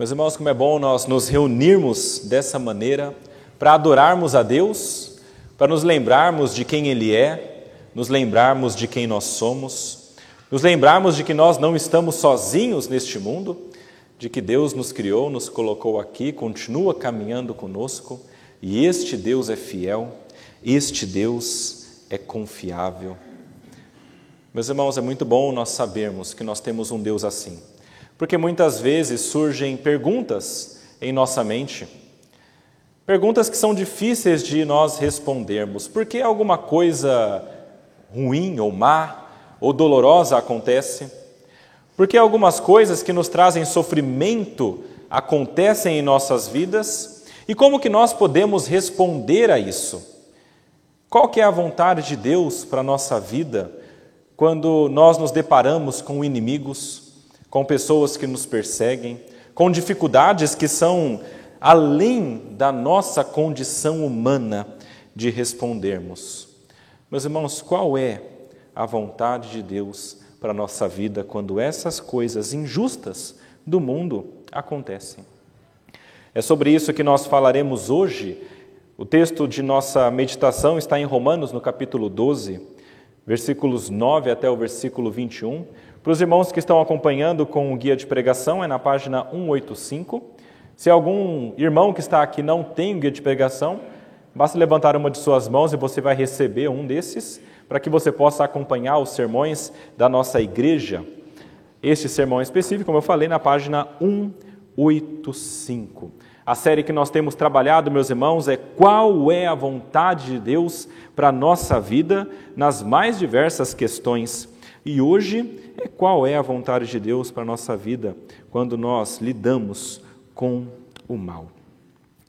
Meus irmãos, como é bom nós nos reunirmos dessa maneira para adorarmos a Deus, para nos lembrarmos de quem Ele é, nos lembrarmos de quem nós somos, nos lembrarmos de que nós não estamos sozinhos neste mundo, de que Deus nos criou, nos colocou aqui, continua caminhando conosco e este Deus é fiel, este Deus é confiável. Meus irmãos, é muito bom nós sabermos que nós temos um Deus assim porque muitas vezes surgem perguntas em nossa mente, perguntas que são difíceis de nós respondermos. Por que alguma coisa ruim ou má ou dolorosa acontece? Por que algumas coisas que nos trazem sofrimento acontecem em nossas vidas? E como que nós podemos responder a isso? Qual que é a vontade de Deus para a nossa vida quando nós nos deparamos com inimigos, com pessoas que nos perseguem, com dificuldades que são além da nossa condição humana de respondermos. Meus irmãos, qual é a vontade de Deus para a nossa vida quando essas coisas injustas do mundo acontecem? É sobre isso que nós falaremos hoje. O texto de nossa meditação está em Romanos, no capítulo 12, versículos 9 até o versículo 21. Para os irmãos que estão acompanhando com o guia de pregação, é na página 185. Se algum irmão que está aqui não tem o guia de pregação, basta levantar uma de suas mãos e você vai receber um desses, para que você possa acompanhar os sermões da nossa igreja. Este sermão específico, como eu falei, na página 185. A série que nós temos trabalhado, meus irmãos, é Qual é a vontade de Deus para a nossa vida nas mais diversas questões. E hoje é qual é a vontade de Deus para a nossa vida quando nós lidamos com o mal.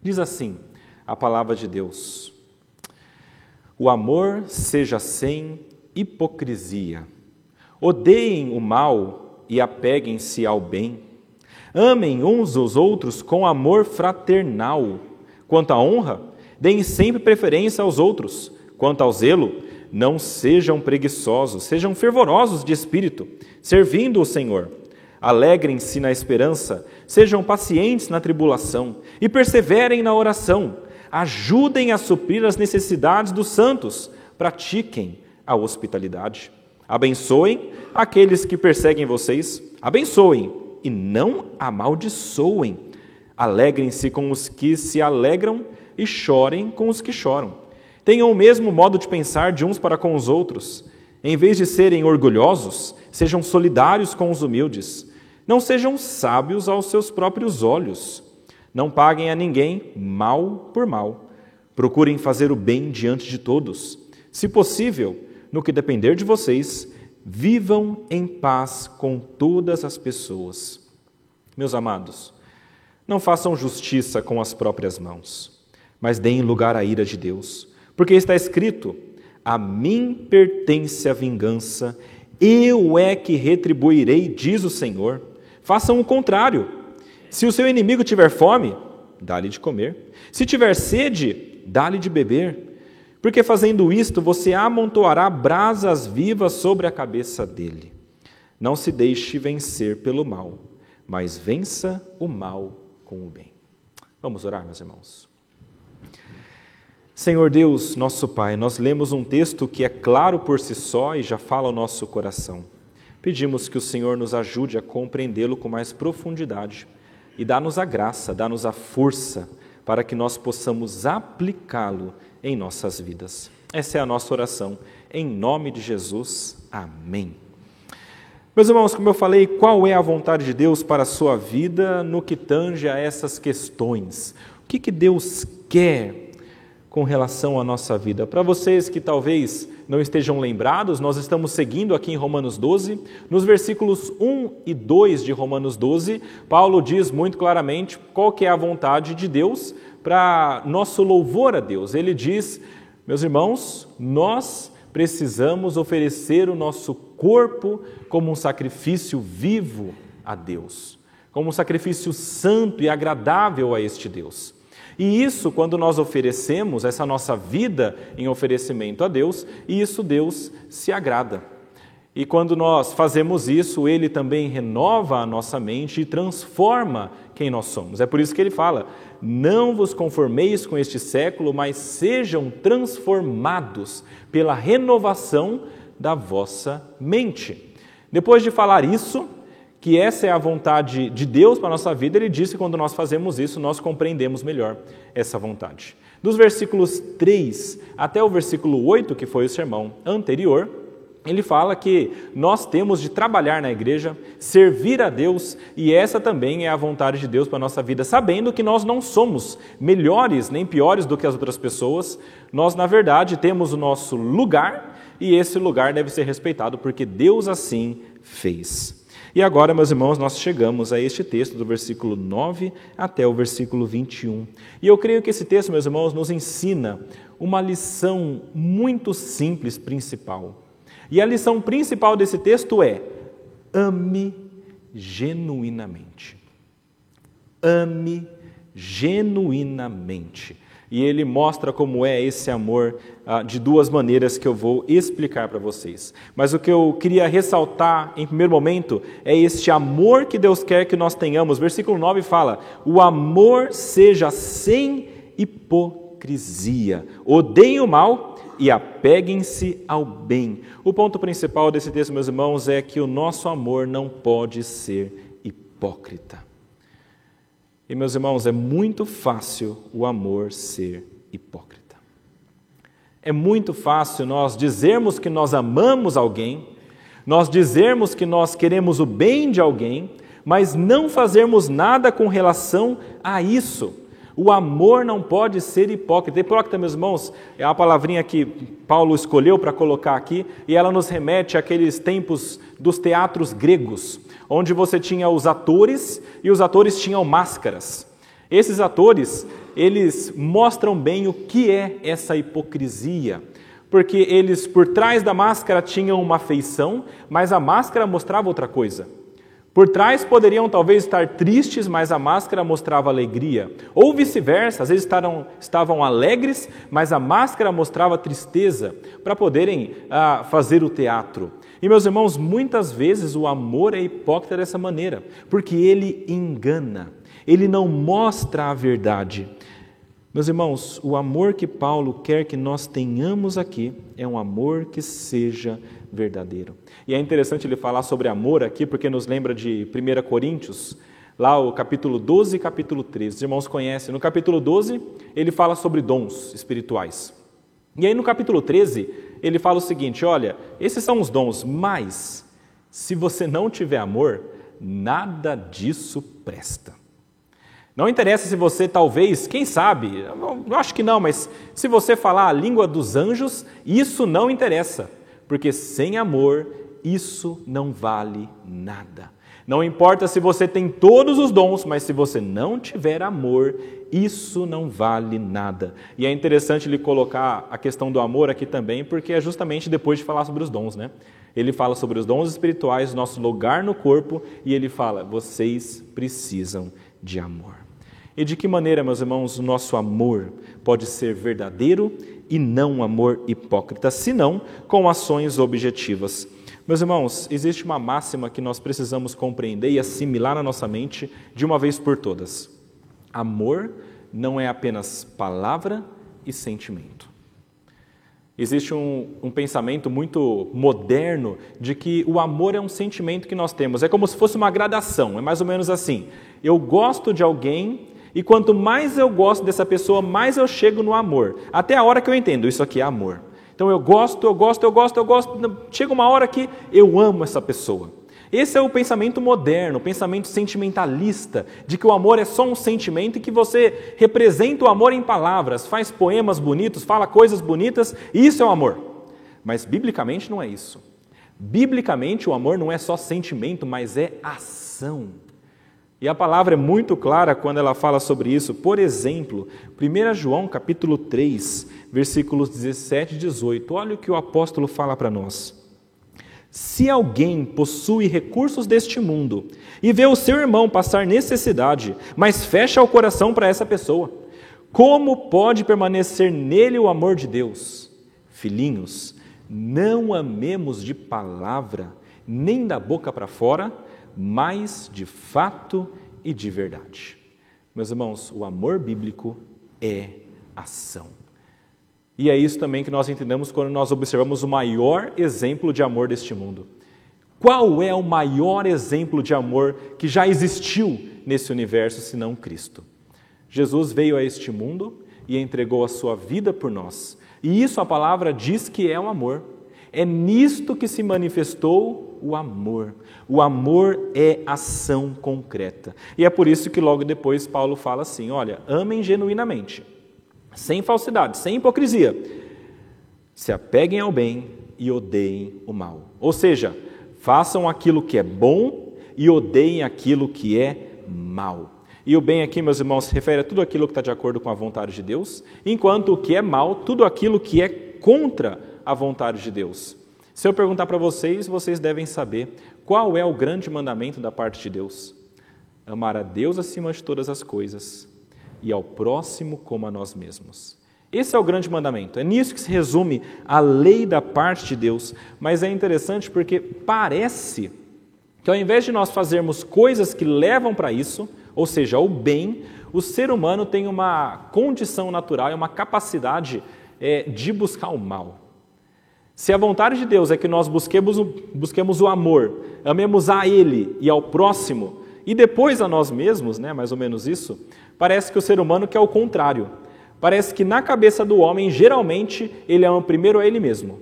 Diz assim a palavra de Deus: O amor seja sem hipocrisia. Odeiem o mal e apeguem-se ao bem. Amem uns aos outros com amor fraternal. Quanto à honra, deem sempre preferência aos outros. Quanto ao zelo, não sejam preguiçosos, sejam fervorosos de espírito, servindo o Senhor. Alegrem-se na esperança, sejam pacientes na tribulação e perseverem na oração. Ajudem a suprir as necessidades dos santos, pratiquem a hospitalidade. Abençoem aqueles que perseguem vocês, abençoem e não amaldiçoem. Alegrem-se com os que se alegram e chorem com os que choram. Tenham o mesmo modo de pensar de uns para com os outros. Em vez de serem orgulhosos, sejam solidários com os humildes. Não sejam sábios aos seus próprios olhos. Não paguem a ninguém mal por mal. Procurem fazer o bem diante de todos. Se possível, no que depender de vocês, vivam em paz com todas as pessoas. Meus amados, não façam justiça com as próprias mãos, mas deem lugar à ira de Deus porque está escrito: A mim pertence a vingança, eu é que retribuirei, diz o Senhor. Façam o contrário. Se o seu inimigo tiver fome, dá-lhe de comer. Se tiver sede, dá-lhe de beber. Porque fazendo isto, você amontoará brasas vivas sobre a cabeça dele. Não se deixe vencer pelo mal, mas vença o mal com o bem. Vamos orar, meus irmãos. Senhor Deus, nosso Pai, nós lemos um texto que é claro por si só e já fala ao nosso coração. Pedimos que o Senhor nos ajude a compreendê-lo com mais profundidade e dá-nos a graça, dá-nos a força para que nós possamos aplicá-lo em nossas vidas. Essa é a nossa oração. Em nome de Jesus. Amém. Meus irmãos, como eu falei, qual é a vontade de Deus para a sua vida no que tange a essas questões? O que, que Deus quer com relação à nossa vida. Para vocês que talvez não estejam lembrados, nós estamos seguindo aqui em Romanos 12. Nos versículos 1 e 2 de Romanos 12, Paulo diz muito claramente qual que é a vontade de Deus para nosso louvor a Deus. Ele diz, meus irmãos, nós precisamos oferecer o nosso corpo como um sacrifício vivo a Deus, como um sacrifício santo e agradável a este Deus. E isso, quando nós oferecemos essa nossa vida em oferecimento a Deus, e isso Deus se agrada. E quando nós fazemos isso, ele também renova a nossa mente e transforma quem nós somos. É por isso que ele fala: Não vos conformeis com este século, mas sejam transformados pela renovação da vossa mente. Depois de falar isso, que essa é a vontade de Deus para a nossa vida, ele disse que quando nós fazemos isso, nós compreendemos melhor essa vontade. Dos versículos 3 até o versículo 8, que foi o sermão anterior, ele fala que nós temos de trabalhar na igreja, servir a Deus, e essa também é a vontade de Deus para a nossa vida, sabendo que nós não somos melhores nem piores do que as outras pessoas, nós, na verdade, temos o nosso lugar e esse lugar deve ser respeitado porque Deus assim fez. E agora, meus irmãos, nós chegamos a este texto do versículo 9 até o versículo 21. E eu creio que esse texto, meus irmãos, nos ensina uma lição muito simples, principal. E a lição principal desse texto é: ame genuinamente. Ame genuinamente. E ele mostra como é esse amor ah, de duas maneiras que eu vou explicar para vocês. Mas o que eu queria ressaltar em primeiro momento é este amor que Deus quer que nós tenhamos. Versículo 9 fala: o amor seja sem hipocrisia. Odeiem o mal e apeguem-se ao bem. O ponto principal desse texto, meus irmãos, é que o nosso amor não pode ser hipócrita. E, meus irmãos, é muito fácil o amor ser hipócrita. É muito fácil nós dizermos que nós amamos alguém, nós dizermos que nós queremos o bem de alguém, mas não fazermos nada com relação a isso. O amor não pode ser hipócrita. Hipócrita, meus irmãos, é a palavrinha que Paulo escolheu para colocar aqui, e ela nos remete àqueles tempos dos teatros gregos, onde você tinha os atores e os atores tinham máscaras. Esses atores, eles mostram bem o que é essa hipocrisia, porque eles por trás da máscara tinham uma feição, mas a máscara mostrava outra coisa. Por trás poderiam talvez estar tristes, mas a máscara mostrava alegria. Ou vice-versa, às vezes estavam, estavam alegres, mas a máscara mostrava tristeza, para poderem ah, fazer o teatro. E meus irmãos, muitas vezes o amor é hipócrita dessa maneira, porque ele engana, ele não mostra a verdade. Meus irmãos, o amor que Paulo quer que nós tenhamos aqui é um amor que seja verdadeiro. E é interessante ele falar sobre amor aqui, porque nos lembra de 1 Coríntios, lá o capítulo 12 e capítulo 13. Os irmãos conhecem. No capítulo 12, ele fala sobre dons espirituais. E aí no capítulo 13, ele fala o seguinte: olha, esses são os dons, mas se você não tiver amor, nada disso presta. Não interessa se você talvez, quem sabe, eu acho que não, mas se você falar a língua dos anjos, isso não interessa porque sem amor isso não vale nada. Não importa se você tem todos os dons, mas se você não tiver amor, isso não vale nada. E é interessante ele colocar a questão do amor aqui também, porque é justamente depois de falar sobre os dons, né? Ele fala sobre os dons espirituais, nosso lugar no corpo, e ele fala: vocês precisam de amor. E de que maneira, meus irmãos, o nosso amor pode ser verdadeiro e não amor hipócrita, senão com ações objetivas? Meus irmãos, existe uma máxima que nós precisamos compreender e assimilar na nossa mente de uma vez por todas: amor não é apenas palavra e sentimento. Existe um, um, pensamento muito moderno de que o amor é um sentimento que nós temos. É como se fosse uma gradação, é mais ou menos assim. Eu gosto de alguém e quanto mais eu gosto dessa pessoa, mais eu chego no amor. Até a hora que eu entendo, isso aqui é amor. Então eu gosto, eu gosto, eu gosto, eu gosto. Chega uma hora que eu amo essa pessoa. Esse é o pensamento moderno, o pensamento sentimentalista, de que o amor é só um sentimento e que você representa o amor em palavras, faz poemas bonitos, fala coisas bonitas, e isso é o amor. Mas biblicamente não é isso. Biblicamente o amor não é só sentimento, mas é ação. E a palavra é muito clara quando ela fala sobre isso. Por exemplo, 1 João capítulo 3, versículos 17 e 18. Olha o que o apóstolo fala para nós. Se alguém possui recursos deste mundo e vê o seu irmão passar necessidade, mas fecha o coração para essa pessoa, como pode permanecer nele o amor de Deus? Filhinhos, não amemos de palavra, nem da boca para fora, mas de fato e de verdade. Meus irmãos, o amor bíblico é ação. E é isso também que nós entendemos quando nós observamos o maior exemplo de amor deste mundo. Qual é o maior exemplo de amor que já existiu nesse universo senão Cristo? Jesus veio a este mundo e entregou a sua vida por nós. E isso a palavra diz que é o amor. É nisto que se manifestou o amor. O amor é ação concreta. E é por isso que logo depois Paulo fala assim: olha, amem genuinamente, sem falsidade, sem hipocrisia. Se apeguem ao bem e odeiem o mal. Ou seja, façam aquilo que é bom e odeiem aquilo que é mal. E o bem aqui, meus irmãos, se refere a tudo aquilo que está de acordo com a vontade de Deus, enquanto o que é mal, tudo aquilo que é contra a vontade de Deus. Se eu perguntar para vocês, vocês devem saber qual é o grande mandamento da parte de Deus: amar a Deus acima de todas as coisas e ao próximo como a nós mesmos. Esse é o grande mandamento. É nisso que se resume a lei da parte de Deus. Mas é interessante porque parece que ao invés de nós fazermos coisas que levam para isso, ou seja, o bem, o ser humano tem uma condição natural, uma capacidade é, de buscar o mal. Se a vontade de Deus é que nós busquemos o, busquemos o amor, amemos a Ele e ao próximo, e depois a nós mesmos, né, mais ou menos isso, parece que o ser humano quer o contrário. Parece que na cabeça do homem, geralmente, ele ama primeiro a ele mesmo.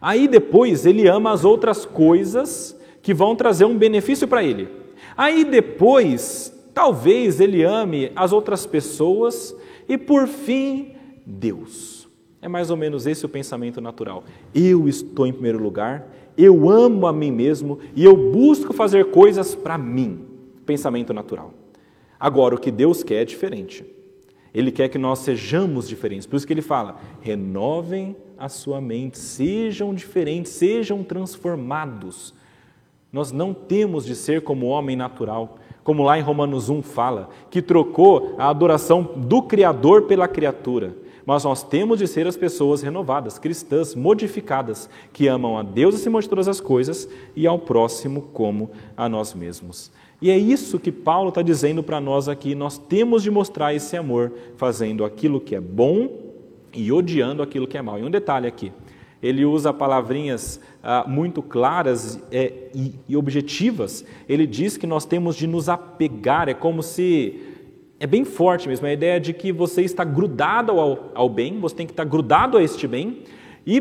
Aí depois ele ama as outras coisas que vão trazer um benefício para ele. Aí depois, talvez ele ame as outras pessoas e por fim, Deus. É mais ou menos esse o pensamento natural. Eu estou em primeiro lugar, eu amo a mim mesmo e eu busco fazer coisas para mim. Pensamento natural. Agora, o que Deus quer é diferente. Ele quer que nós sejamos diferentes. Por isso que ele fala: renovem a sua mente, sejam diferentes, sejam transformados. Nós não temos de ser como o homem natural, como lá em Romanos 1 fala, que trocou a adoração do Criador pela criatura mas nós temos de ser as pessoas renovadas, cristãs, modificadas, que amam a Deus acima de todas as coisas e ao próximo como a nós mesmos. E é isso que Paulo está dizendo para nós aqui. Nós temos de mostrar esse amor, fazendo aquilo que é bom e odiando aquilo que é mal. E um detalhe aqui: ele usa palavrinhas ah, muito claras é, e, e objetivas. Ele diz que nós temos de nos apegar, é como se é bem forte mesmo, a ideia de que você está grudado ao, ao bem, você tem que estar grudado a este bem, e,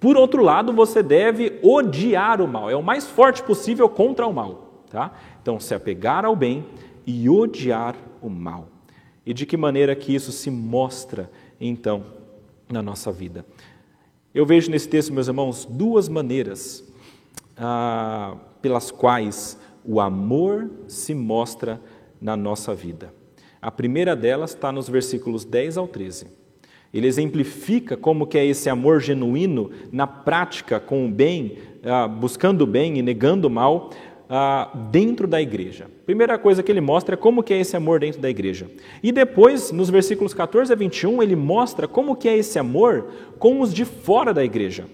por outro lado, você deve odiar o mal, é o mais forte possível contra o mal. Tá? Então, se apegar ao bem e odiar o mal. E de que maneira que isso se mostra, então, na nossa vida? Eu vejo nesse texto, meus irmãos, duas maneiras ah, pelas quais o amor se mostra na nossa vida. A primeira delas está nos versículos 10 ao 13. Ele exemplifica como que é esse amor genuíno na prática com o bem, ah, buscando o bem e negando o mal, ah, dentro da igreja. Primeira coisa que ele mostra é como que é esse amor dentro da igreja. E depois, nos versículos 14 a 21, ele mostra como que é esse amor com os de fora da igreja.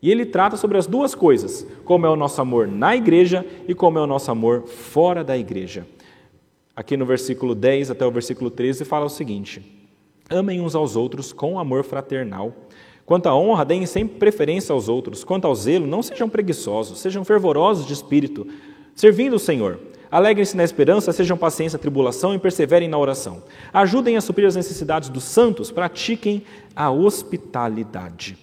E ele trata sobre as duas coisas, como é o nosso amor na igreja e como é o nosso amor fora da igreja aqui no versículo 10 até o versículo 13, fala o seguinte: Amem uns aos outros com amor fraternal. Quanto à honra, deem sempre preferência aos outros. Quanto ao zelo, não sejam preguiçosos, sejam fervorosos de espírito, servindo o Senhor. Alegrem-se na esperança, sejam pacientes na tribulação e perseverem na oração. Ajudem a suprir as necessidades dos santos, pratiquem a hospitalidade.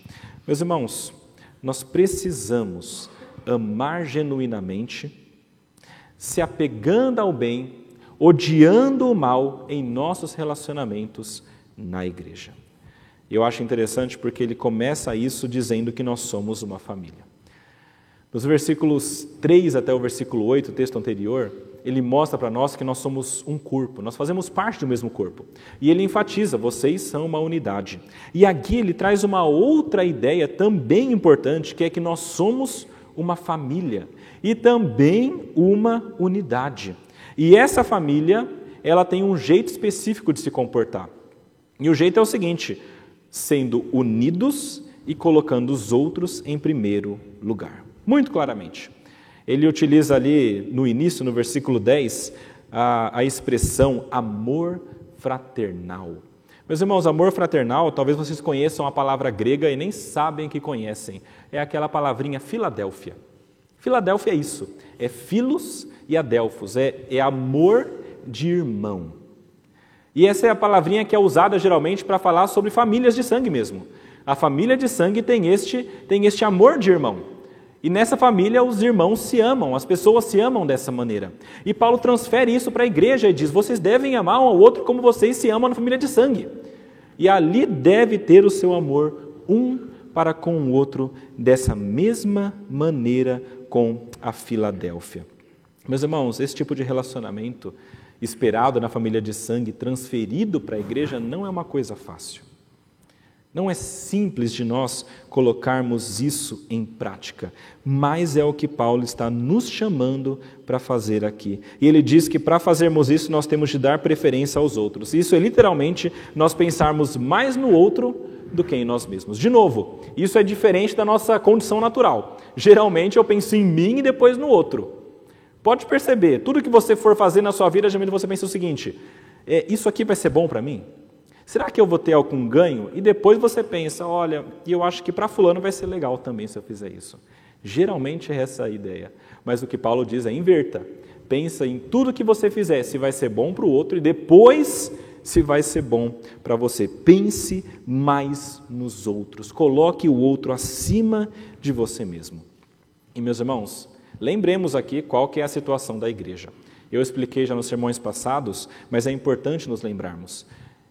Meus irmãos, nós precisamos amar genuinamente, se apegando ao bem odiando o mal em nossos relacionamentos na igreja. Eu acho interessante porque ele começa isso dizendo que nós somos uma família. Nos versículos 3 até o versículo 8, o texto anterior, ele mostra para nós que nós somos um corpo, nós fazemos parte do mesmo corpo. E ele enfatiza: vocês são uma unidade. E aqui ele traz uma outra ideia também importante, que é que nós somos uma família e também uma unidade. E essa família, ela tem um jeito específico de se comportar. E o jeito é o seguinte: sendo unidos e colocando os outros em primeiro lugar. Muito claramente. Ele utiliza ali no início, no versículo 10, a, a expressão amor fraternal. Meus irmãos, amor fraternal, talvez vocês conheçam a palavra grega e nem sabem que conhecem. É aquela palavrinha Filadélfia. Filadélfia é isso, é filos e adelfos, é, é amor de irmão. E essa é a palavrinha que é usada geralmente para falar sobre famílias de sangue mesmo. A família de sangue tem este, tem este amor de irmão. E nessa família os irmãos se amam, as pessoas se amam dessa maneira. E Paulo transfere isso para a igreja e diz: vocês devem amar um ao outro como vocês se amam na família de sangue. E ali deve ter o seu amor um para com o outro, dessa mesma maneira com a Filadélfia. Meus irmãos, esse tipo de relacionamento esperado na família de sangue, transferido para a igreja, não é uma coisa fácil. Não é simples de nós colocarmos isso em prática, mas é o que Paulo está nos chamando para fazer aqui. E ele diz que para fazermos isso nós temos de dar preferência aos outros. Isso é literalmente nós pensarmos mais no outro do que em nós mesmos. De novo, isso é diferente da nossa condição natural. Geralmente eu penso em mim e depois no outro. Pode perceber, tudo que você for fazer na sua vida, geralmente você pensa o seguinte: é, isso aqui vai ser bom para mim? Será que eu vou ter algum ganho? E depois você pensa, olha, eu acho que para fulano vai ser legal também se eu fizer isso. Geralmente é essa a ideia. Mas o que Paulo diz é inverta. Pensa em tudo que você fizer, se vai ser bom para o outro e depois se vai ser bom para você. Pense mais nos outros. Coloque o outro acima de você mesmo. E meus irmãos, lembremos aqui qual que é a situação da igreja. Eu expliquei já nos sermões passados, mas é importante nos lembrarmos.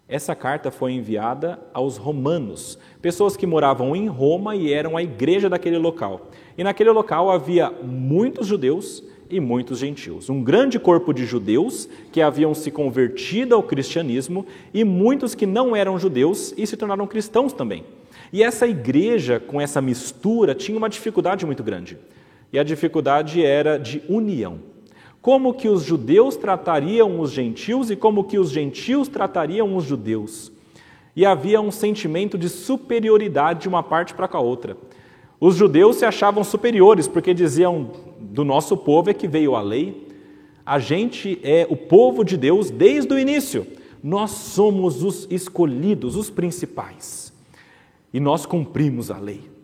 Essa carta foi enviada aos romanos, pessoas que moravam em Roma e eram a igreja daquele local. E naquele local havia muitos judeus e muitos gentios. Um grande corpo de judeus que haviam se convertido ao cristianismo e muitos que não eram judeus e se tornaram cristãos também. E essa igreja, com essa mistura, tinha uma dificuldade muito grande. E a dificuldade era de união como que os judeus tratariam os gentios e como que os gentios tratariam os judeus. E havia um sentimento de superioridade de uma parte para com a outra. Os judeus se achavam superiores porque diziam: do nosso povo é que veio a lei, a gente é o povo de Deus desde o início, nós somos os escolhidos, os principais, e nós cumprimos a lei.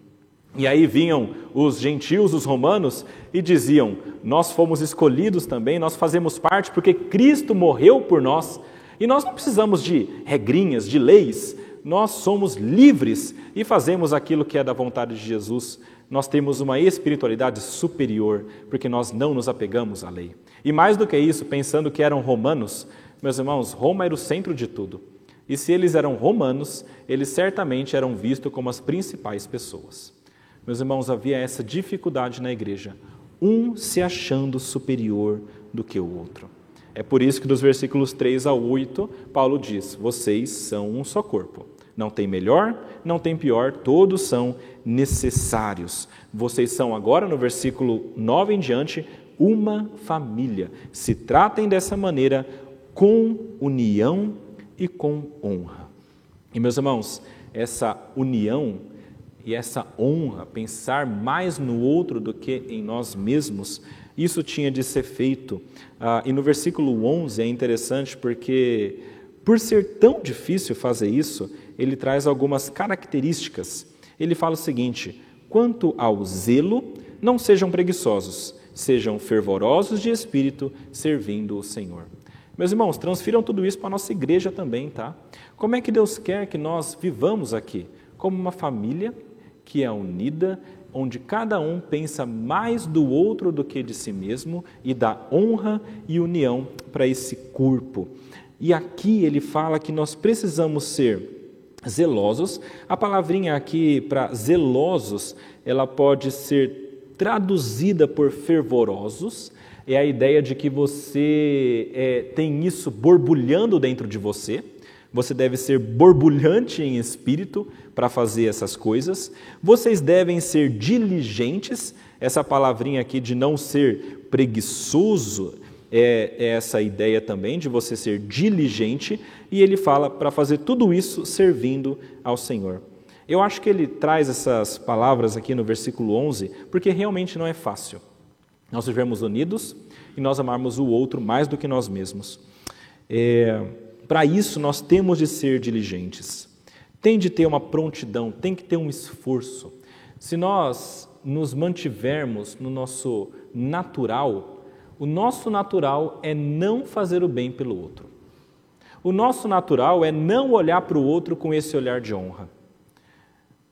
E aí vinham os gentios, os romanos, e diziam: Nós fomos escolhidos também, nós fazemos parte porque Cristo morreu por nós. E nós não precisamos de regrinhas, de leis, nós somos livres e fazemos aquilo que é da vontade de Jesus. Nós temos uma espiritualidade superior, porque nós não nos apegamos à lei. E mais do que isso, pensando que eram romanos, meus irmãos, Roma era o centro de tudo. E se eles eram romanos, eles certamente eram vistos como as principais pessoas. Meus irmãos, havia essa dificuldade na igreja, um se achando superior do que o outro. É por isso que dos versículos 3 a 8, Paulo diz: Vocês são um só corpo. Não tem melhor, não tem pior, todos são necessários. Vocês são agora, no versículo 9 em diante, uma família. Se tratem dessa maneira com união e com honra. E meus irmãos, essa união e essa honra, pensar mais no outro do que em nós mesmos, isso tinha de ser feito. Ah, e no versículo 11 é interessante porque, por ser tão difícil fazer isso, ele traz algumas características. Ele fala o seguinte: quanto ao zelo, não sejam preguiçosos, sejam fervorosos de espírito, servindo o Senhor. Meus irmãos, transfiram tudo isso para a nossa igreja também, tá? Como é que Deus quer que nós vivamos aqui? Como uma família que é unida, onde cada um pensa mais do outro do que de si mesmo e dá honra e união para esse corpo. E aqui ele fala que nós precisamos ser zelosos. A palavrinha aqui para zelosos, ela pode ser traduzida por fervorosos. É a ideia de que você é, tem isso borbulhando dentro de você. Você deve ser borbulhante em espírito para fazer essas coisas. Vocês devem ser diligentes. Essa palavrinha aqui de não ser preguiçoso é, é essa ideia também de você ser diligente. E ele fala para fazer tudo isso servindo ao Senhor. Eu acho que ele traz essas palavras aqui no versículo 11, porque realmente não é fácil. Nós vivemos unidos e nós amarmos o outro mais do que nós mesmos. É, Para isso, nós temos de ser diligentes. Tem de ter uma prontidão, tem que ter um esforço. Se nós nos mantivermos no nosso natural, o nosso natural é não fazer o bem pelo outro. O nosso natural é não olhar para o outro com esse olhar de honra.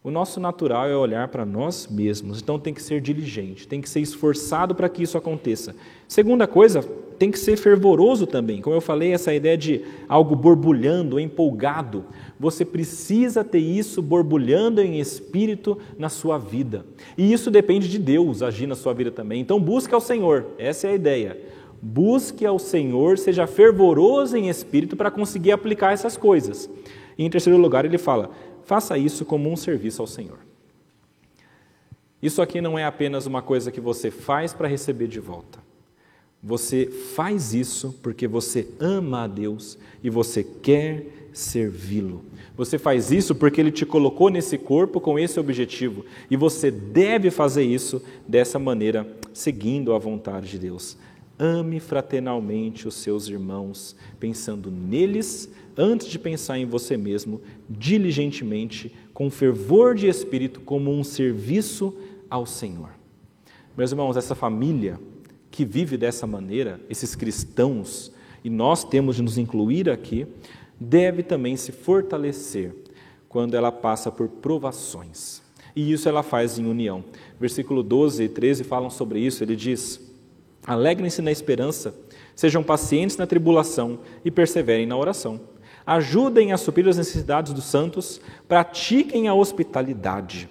O nosso natural é olhar para nós mesmos, então tem que ser diligente, tem que ser esforçado para que isso aconteça. Segunda coisa, tem que ser fervoroso também. Como eu falei, essa ideia de algo borbulhando, empolgado. Você precisa ter isso borbulhando em espírito na sua vida. E isso depende de Deus agir na sua vida também. Então busque ao Senhor, essa é a ideia. Busque ao Senhor, seja fervoroso em espírito para conseguir aplicar essas coisas. E em terceiro lugar, ele fala: faça isso como um serviço ao Senhor. Isso aqui não é apenas uma coisa que você faz para receber de volta. Você faz isso porque você ama a Deus e você quer servi-lo. Você faz isso porque Ele te colocou nesse corpo com esse objetivo e você deve fazer isso dessa maneira, seguindo a vontade de Deus. Ame fraternalmente os seus irmãos, pensando neles antes de pensar em você mesmo, diligentemente, com fervor de espírito, como um serviço ao Senhor. Meus irmãos, essa família que vive dessa maneira, esses cristãos, e nós temos de nos incluir aqui, deve também se fortalecer quando ela passa por provações. E isso ela faz em união. Versículo 12 e 13 falam sobre isso. Ele diz: Alegrem-se na esperança, sejam pacientes na tribulação e perseverem na oração ajudem a suprir as necessidades dos santos, pratiquem a hospitalidade.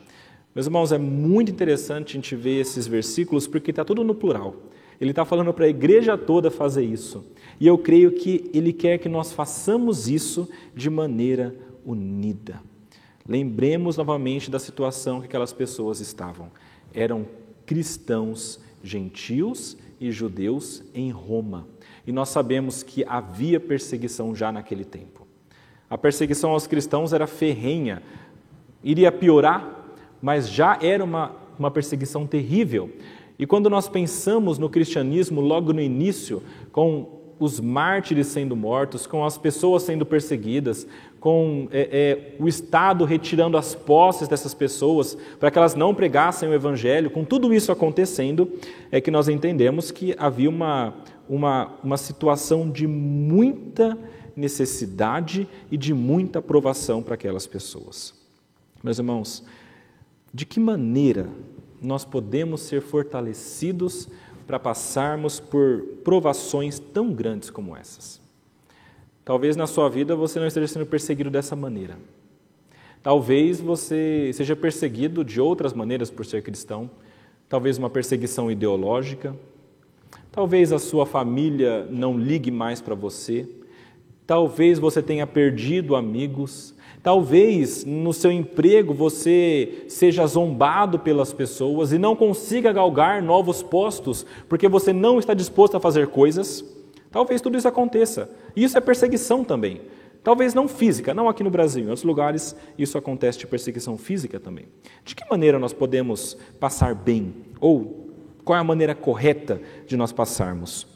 Meus irmãos, é muito interessante a gente ver esses versículos porque está tudo no plural. Ele está falando para a igreja toda fazer isso. E eu creio que ele quer que nós façamos isso de maneira unida. Lembremos novamente da situação que aquelas pessoas estavam. Eram cristãos gentios e judeus em Roma. E nós sabemos que havia perseguição já naquele tempo. A perseguição aos cristãos era ferrenha, iria piorar, mas já era uma, uma perseguição terrível. E quando nós pensamos no cristianismo logo no início, com os mártires sendo mortos, com as pessoas sendo perseguidas, com é, é, o Estado retirando as posses dessas pessoas para que elas não pregassem o Evangelho, com tudo isso acontecendo, é que nós entendemos que havia uma, uma, uma situação de muita necessidade e de muita provação para aquelas pessoas. Meus irmãos, de que maneira nós podemos ser fortalecidos para passarmos por provações tão grandes como essas? Talvez na sua vida você não esteja sendo perseguido dessa maneira. Talvez você seja perseguido de outras maneiras por ser cristão, talvez uma perseguição ideológica, talvez a sua família não ligue mais para você, Talvez você tenha perdido amigos, talvez no seu emprego você seja zombado pelas pessoas e não consiga galgar novos postos porque você não está disposto a fazer coisas. Talvez tudo isso aconteça. Isso é perseguição também. Talvez não física, não aqui no Brasil, em outros lugares isso acontece de perseguição física também. De que maneira nós podemos passar bem? Ou qual é a maneira correta de nós passarmos?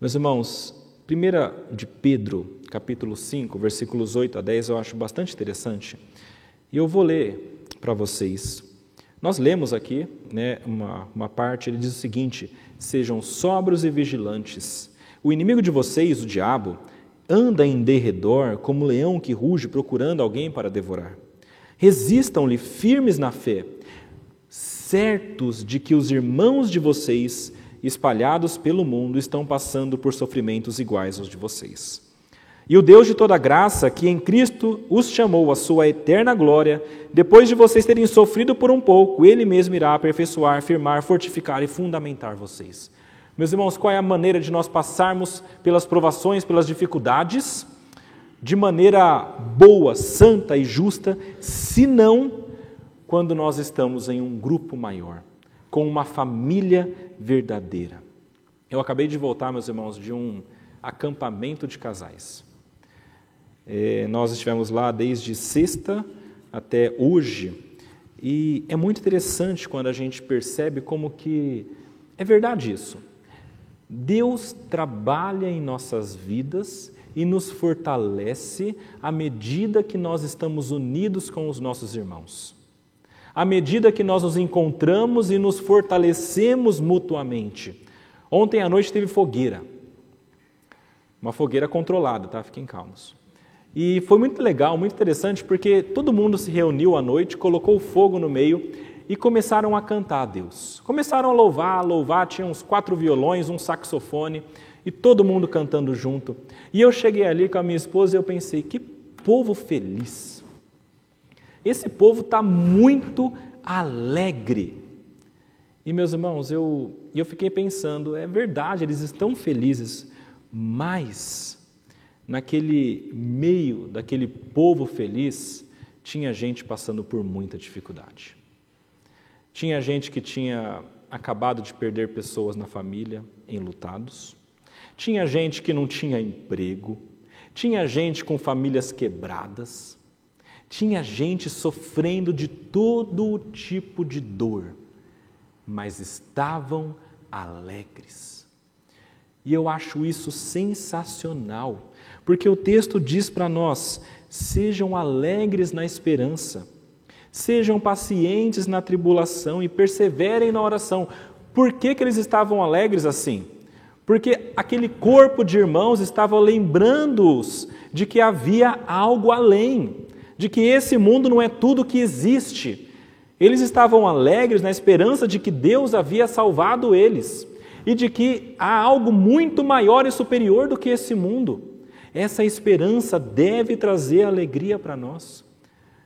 Meus irmãos, 1 de Pedro, capítulo 5, versículos 8 a 10, eu acho bastante interessante. E eu vou ler para vocês. Nós lemos aqui né, uma, uma parte, ele diz o seguinte: Sejam sóbrios e vigilantes. O inimigo de vocês, o diabo, anda em derredor como um leão que ruge procurando alguém para devorar. Resistam-lhe firmes na fé, certos de que os irmãos de vocês espalhados pelo mundo, estão passando por sofrimentos iguais aos de vocês. E o Deus de toda graça, que em Cristo os chamou à sua eterna glória, depois de vocês terem sofrido por um pouco, Ele mesmo irá aperfeiçoar, firmar, fortificar e fundamentar vocês. Meus irmãos, qual é a maneira de nós passarmos pelas provações, pelas dificuldades, de maneira boa, santa e justa, se não quando nós estamos em um grupo maior? Com uma família verdadeira. Eu acabei de voltar, meus irmãos, de um acampamento de casais. É, nós estivemos lá desde sexta até hoje. E é muito interessante quando a gente percebe como que é verdade isso. Deus trabalha em nossas vidas e nos fortalece à medida que nós estamos unidos com os nossos irmãos. À medida que nós nos encontramos e nos fortalecemos mutuamente. Ontem à noite teve fogueira. Uma fogueira controlada, tá? Fiquem calmos. E foi muito legal, muito interessante, porque todo mundo se reuniu à noite, colocou fogo no meio e começaram a cantar a Deus. Começaram a louvar, a louvar, tinha uns quatro violões, um saxofone e todo mundo cantando junto. E eu cheguei ali com a minha esposa e eu pensei, que povo feliz. Esse povo está muito alegre. E meus irmãos, eu, eu fiquei pensando, é verdade, eles estão felizes, mas naquele meio daquele povo feliz, tinha gente passando por muita dificuldade. Tinha gente que tinha acabado de perder pessoas na família, enlutados. Tinha gente que não tinha emprego. Tinha gente com famílias quebradas. Tinha gente sofrendo de todo tipo de dor, mas estavam alegres. E eu acho isso sensacional, porque o texto diz para nós: sejam alegres na esperança. Sejam pacientes na tribulação e perseverem na oração. Por que, que eles estavam alegres assim? Porque aquele corpo de irmãos estava lembrando-os de que havia algo além, de que esse mundo não é tudo que existe. Eles estavam alegres na esperança de que Deus havia salvado eles e de que há algo muito maior e superior do que esse mundo. Essa esperança deve trazer alegria para nós.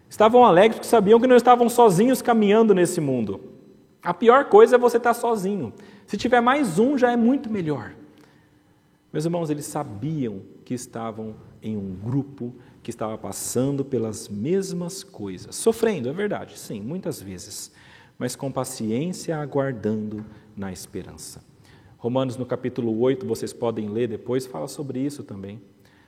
Estavam alegres porque sabiam que não estavam sozinhos caminhando nesse mundo. A pior coisa é você estar sozinho. Se tiver mais um, já é muito melhor. Meus irmãos, eles sabiam que estavam em um grupo que estava passando pelas mesmas coisas, sofrendo, é verdade, sim, muitas vezes, mas com paciência aguardando na esperança. Romanos no capítulo 8, vocês podem ler depois, fala sobre isso também.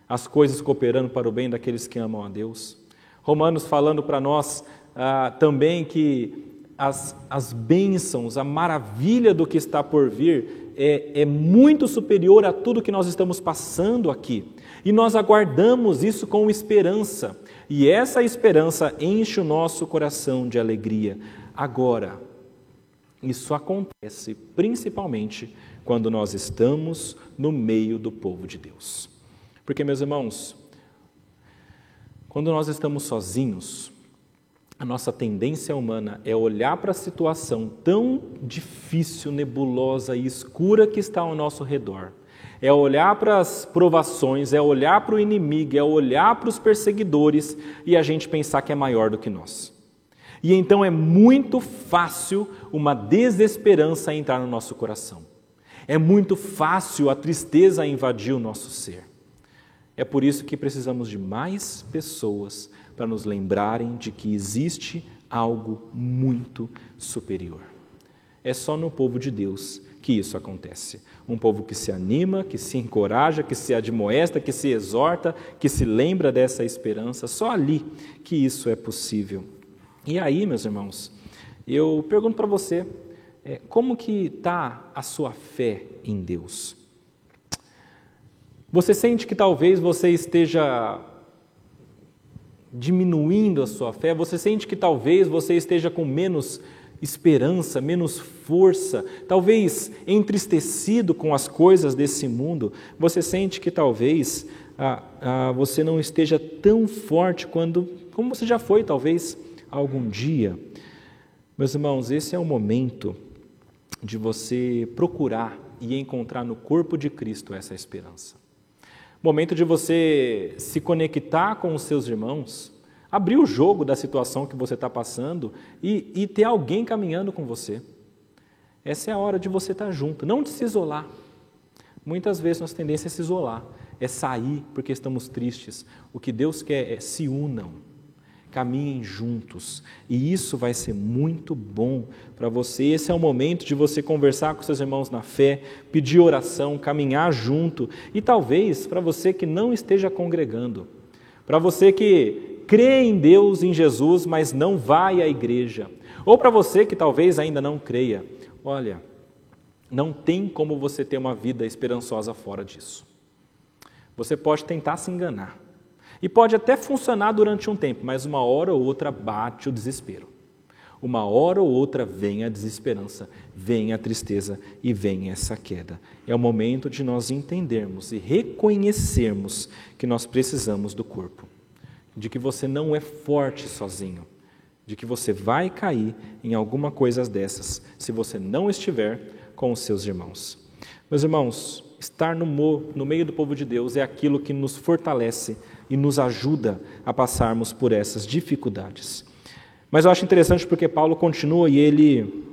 As coisas cooperando para o bem daqueles que amam a Deus. Romanos falando para nós ah, também que as, as bênçãos, a maravilha do que está por vir é, é muito superior a tudo que nós estamos passando aqui. E nós aguardamos isso com esperança. E essa esperança enche o nosso coração de alegria. Agora, isso acontece principalmente quando nós estamos no meio do povo de Deus. Porque, meus irmãos, quando nós estamos sozinhos, a nossa tendência humana é olhar para a situação tão difícil, nebulosa e escura que está ao nosso redor. É olhar para as provações, é olhar para o inimigo, é olhar para os perseguidores e a gente pensar que é maior do que nós. E então é muito fácil uma desesperança entrar no nosso coração. É muito fácil a tristeza invadir o nosso ser. É por isso que precisamos de mais pessoas para nos lembrarem de que existe algo muito superior. É só no povo de Deus que isso acontece. Um povo que se anima, que se encoraja, que se admoesta, que se exorta, que se lembra dessa esperança. Só ali que isso é possível. E aí, meus irmãos, eu pergunto para você, é, como que está a sua fé em Deus? Você sente que talvez você esteja diminuindo a sua fé? Você sente que talvez você esteja com menos esperança, menos força, talvez entristecido com as coisas desse mundo? Você sente que talvez ah, ah, você não esteja tão forte quando, como você já foi, talvez, algum dia? Meus irmãos, esse é o momento de você procurar e encontrar no corpo de Cristo essa esperança. Momento de você se conectar com os seus irmãos, abrir o jogo da situação que você está passando e, e ter alguém caminhando com você. Essa é a hora de você estar tá junto, não de se isolar. Muitas vezes nossa tendência é se isolar, é sair porque estamos tristes. O que Deus quer é se unam caminhem juntos. E isso vai ser muito bom para você. Esse é o momento de você conversar com seus irmãos na fé, pedir oração, caminhar junto. E talvez para você que não esteja congregando, para você que crê em Deus, em Jesus, mas não vai à igreja. Ou para você que talvez ainda não creia, olha, não tem como você ter uma vida esperançosa fora disso. Você pode tentar se enganar. E pode até funcionar durante um tempo, mas uma hora ou outra bate o desespero. Uma hora ou outra vem a desesperança, vem a tristeza e vem essa queda. É o momento de nós entendermos e reconhecermos que nós precisamos do corpo, de que você não é forte sozinho, de que você vai cair em alguma coisa dessas se você não estiver com os seus irmãos. Meus irmãos, estar no, no meio do povo de Deus é aquilo que nos fortalece e nos ajuda a passarmos por essas dificuldades. Mas eu acho interessante porque Paulo continua e ele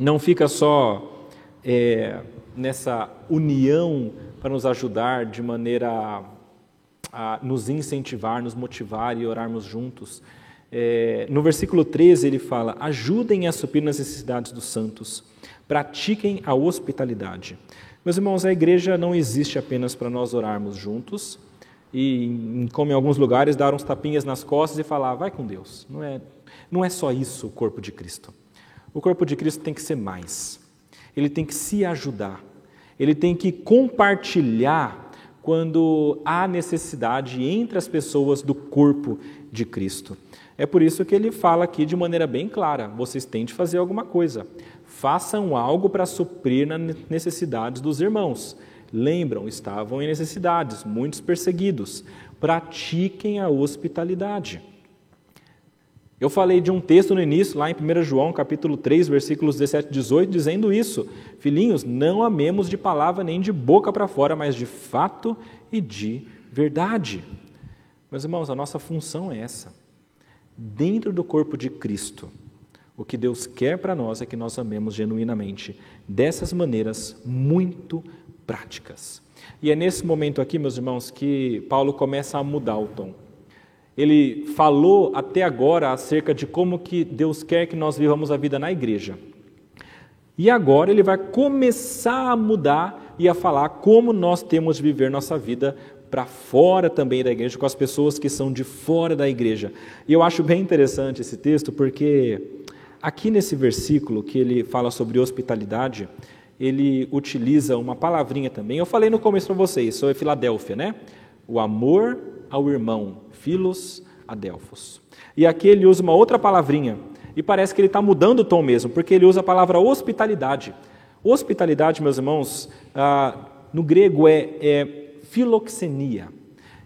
não fica só é, nessa união para nos ajudar de maneira a, nos incentivar, nos motivar e orarmos juntos. É, no versículo 13 ele fala: ajudem a suprir as necessidades dos santos, pratiquem a hospitalidade. Meus irmãos, a igreja não existe apenas para nós orarmos juntos e, como em alguns lugares, dar uns tapinhas nas costas e falar, vai com Deus. Não é, não é só isso o corpo de Cristo. O corpo de Cristo tem que ser mais. Ele tem que se ajudar. Ele tem que compartilhar quando há necessidade entre as pessoas do corpo de Cristo. É por isso que ele fala aqui de maneira bem clara: vocês têm de fazer alguma coisa. Façam algo para suprir nas necessidades dos irmãos. Lembram, estavam em necessidades, muitos perseguidos. Pratiquem a hospitalidade. Eu falei de um texto no início, lá em 1 João, capítulo 3, versículos 17 e 18, dizendo isso: Filhinhos, não amemos de palavra nem de boca para fora, mas de fato e de verdade. Meus irmãos, a nossa função é essa. Dentro do corpo de Cristo, o que Deus quer para nós é que nós amemos genuinamente, dessas maneiras muito práticas. E é nesse momento aqui, meus irmãos, que Paulo começa a mudar o tom. Ele falou até agora acerca de como que Deus quer que nós vivamos a vida na igreja. E agora ele vai começar a mudar e a falar como nós temos de viver nossa vida para fora também da igreja, com as pessoas que são de fora da igreja. E eu acho bem interessante esse texto, porque aqui nesse versículo que ele fala sobre hospitalidade, ele utiliza uma palavrinha também. Eu falei no começo para vocês, sobre Filadélfia, né? O amor ao irmão, filos adelfos. E aqui ele usa uma outra palavrinha, e parece que ele está mudando o tom mesmo, porque ele usa a palavra hospitalidade. Hospitalidade, meus irmãos, ah, no grego é, é filoxenia.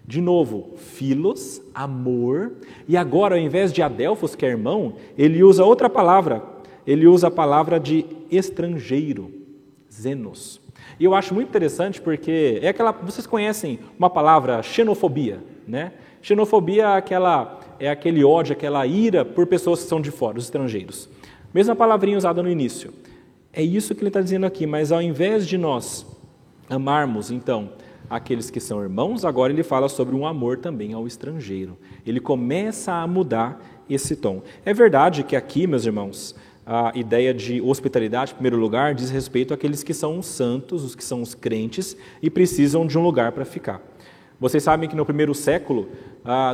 De novo, filos, amor, e agora, ao invés de adelfos, que é irmão, ele usa outra palavra, ele usa a palavra de estrangeiro zenos. E eu acho muito interessante porque é aquela, vocês conhecem uma palavra xenofobia, né? Xenofobia é aquela é aquele ódio, aquela ira por pessoas que são de fora, os estrangeiros. Mesma palavrinha usada no início. É isso que ele está dizendo aqui, mas ao invés de nós amarmos, então, aqueles que são irmãos, agora ele fala sobre um amor também ao estrangeiro. Ele começa a mudar esse tom. É verdade que aqui, meus irmãos, a ideia de hospitalidade, em primeiro lugar, diz respeito àqueles que são os santos, os que são os crentes e precisam de um lugar para ficar. Vocês sabem que no primeiro século,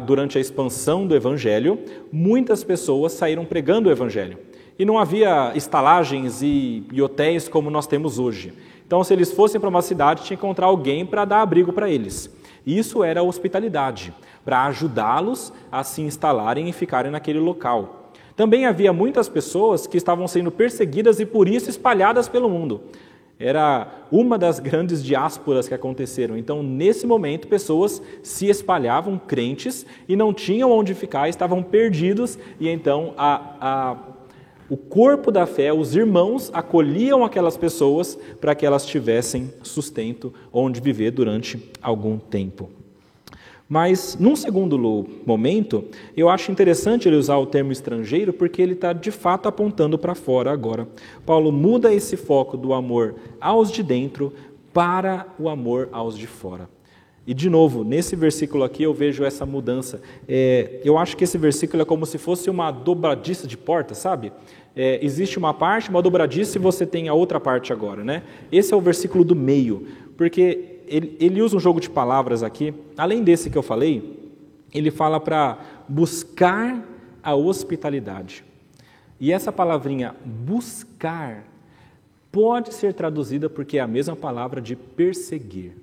durante a expansão do Evangelho, muitas pessoas saíram pregando o Evangelho. E não havia estalagens e, hotéis como nós temos hoje. Então, se eles fossem para uma cidade, tinha que encontrar alguém para dar abrigo para eles. Isso era hospitalidade, para ajudá-los a se instalarem e ficarem naquele local. Também havia muitas pessoas que estavam sendo perseguidas e por isso espalhadas pelo mundo. Era uma das grandes diásporas que aconteceram. Então, nesse momento, pessoas se espalhavam, crentes, e não tinham onde ficar, estavam perdidos, e então a, a, o corpo da fé, os irmãos, acolhiam aquelas pessoas para que elas tivessem sustento onde viver durante algum tempo. Mas, num segundo momento, eu acho interessante ele usar o termo estrangeiro porque ele está de fato apontando para fora agora. Paulo muda esse foco do amor aos de dentro para o amor aos de fora. E, de novo, nesse versículo aqui eu vejo essa mudança. É, eu acho que esse versículo é como se fosse uma dobradiça de porta, sabe? É, existe uma parte, uma dobradiça, e você tem a outra parte agora, né? Esse é o versículo do meio, porque ele, ele usa um jogo de palavras aqui, além desse que eu falei, ele fala para buscar a hospitalidade. E essa palavrinha buscar pode ser traduzida porque é a mesma palavra de perseguir.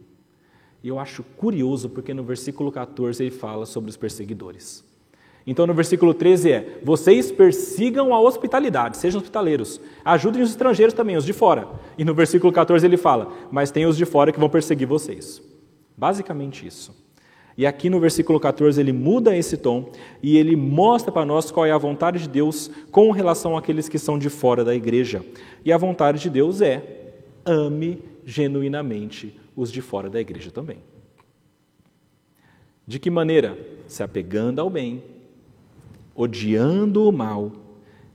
E eu acho curioso porque no versículo 14 ele fala sobre os perseguidores. Então no versículo 13 é: Vocês persigam a hospitalidade, sejam hospitaleiros, ajudem os estrangeiros também, os de fora. E no versículo 14 ele fala: Mas tem os de fora que vão perseguir vocês. Basicamente isso. E aqui no versículo 14 ele muda esse tom e ele mostra para nós qual é a vontade de Deus com relação àqueles que são de fora da igreja. E a vontade de Deus é: ame genuinamente os de fora da igreja também. De que maneira? Se apegando ao bem, odiando o mal,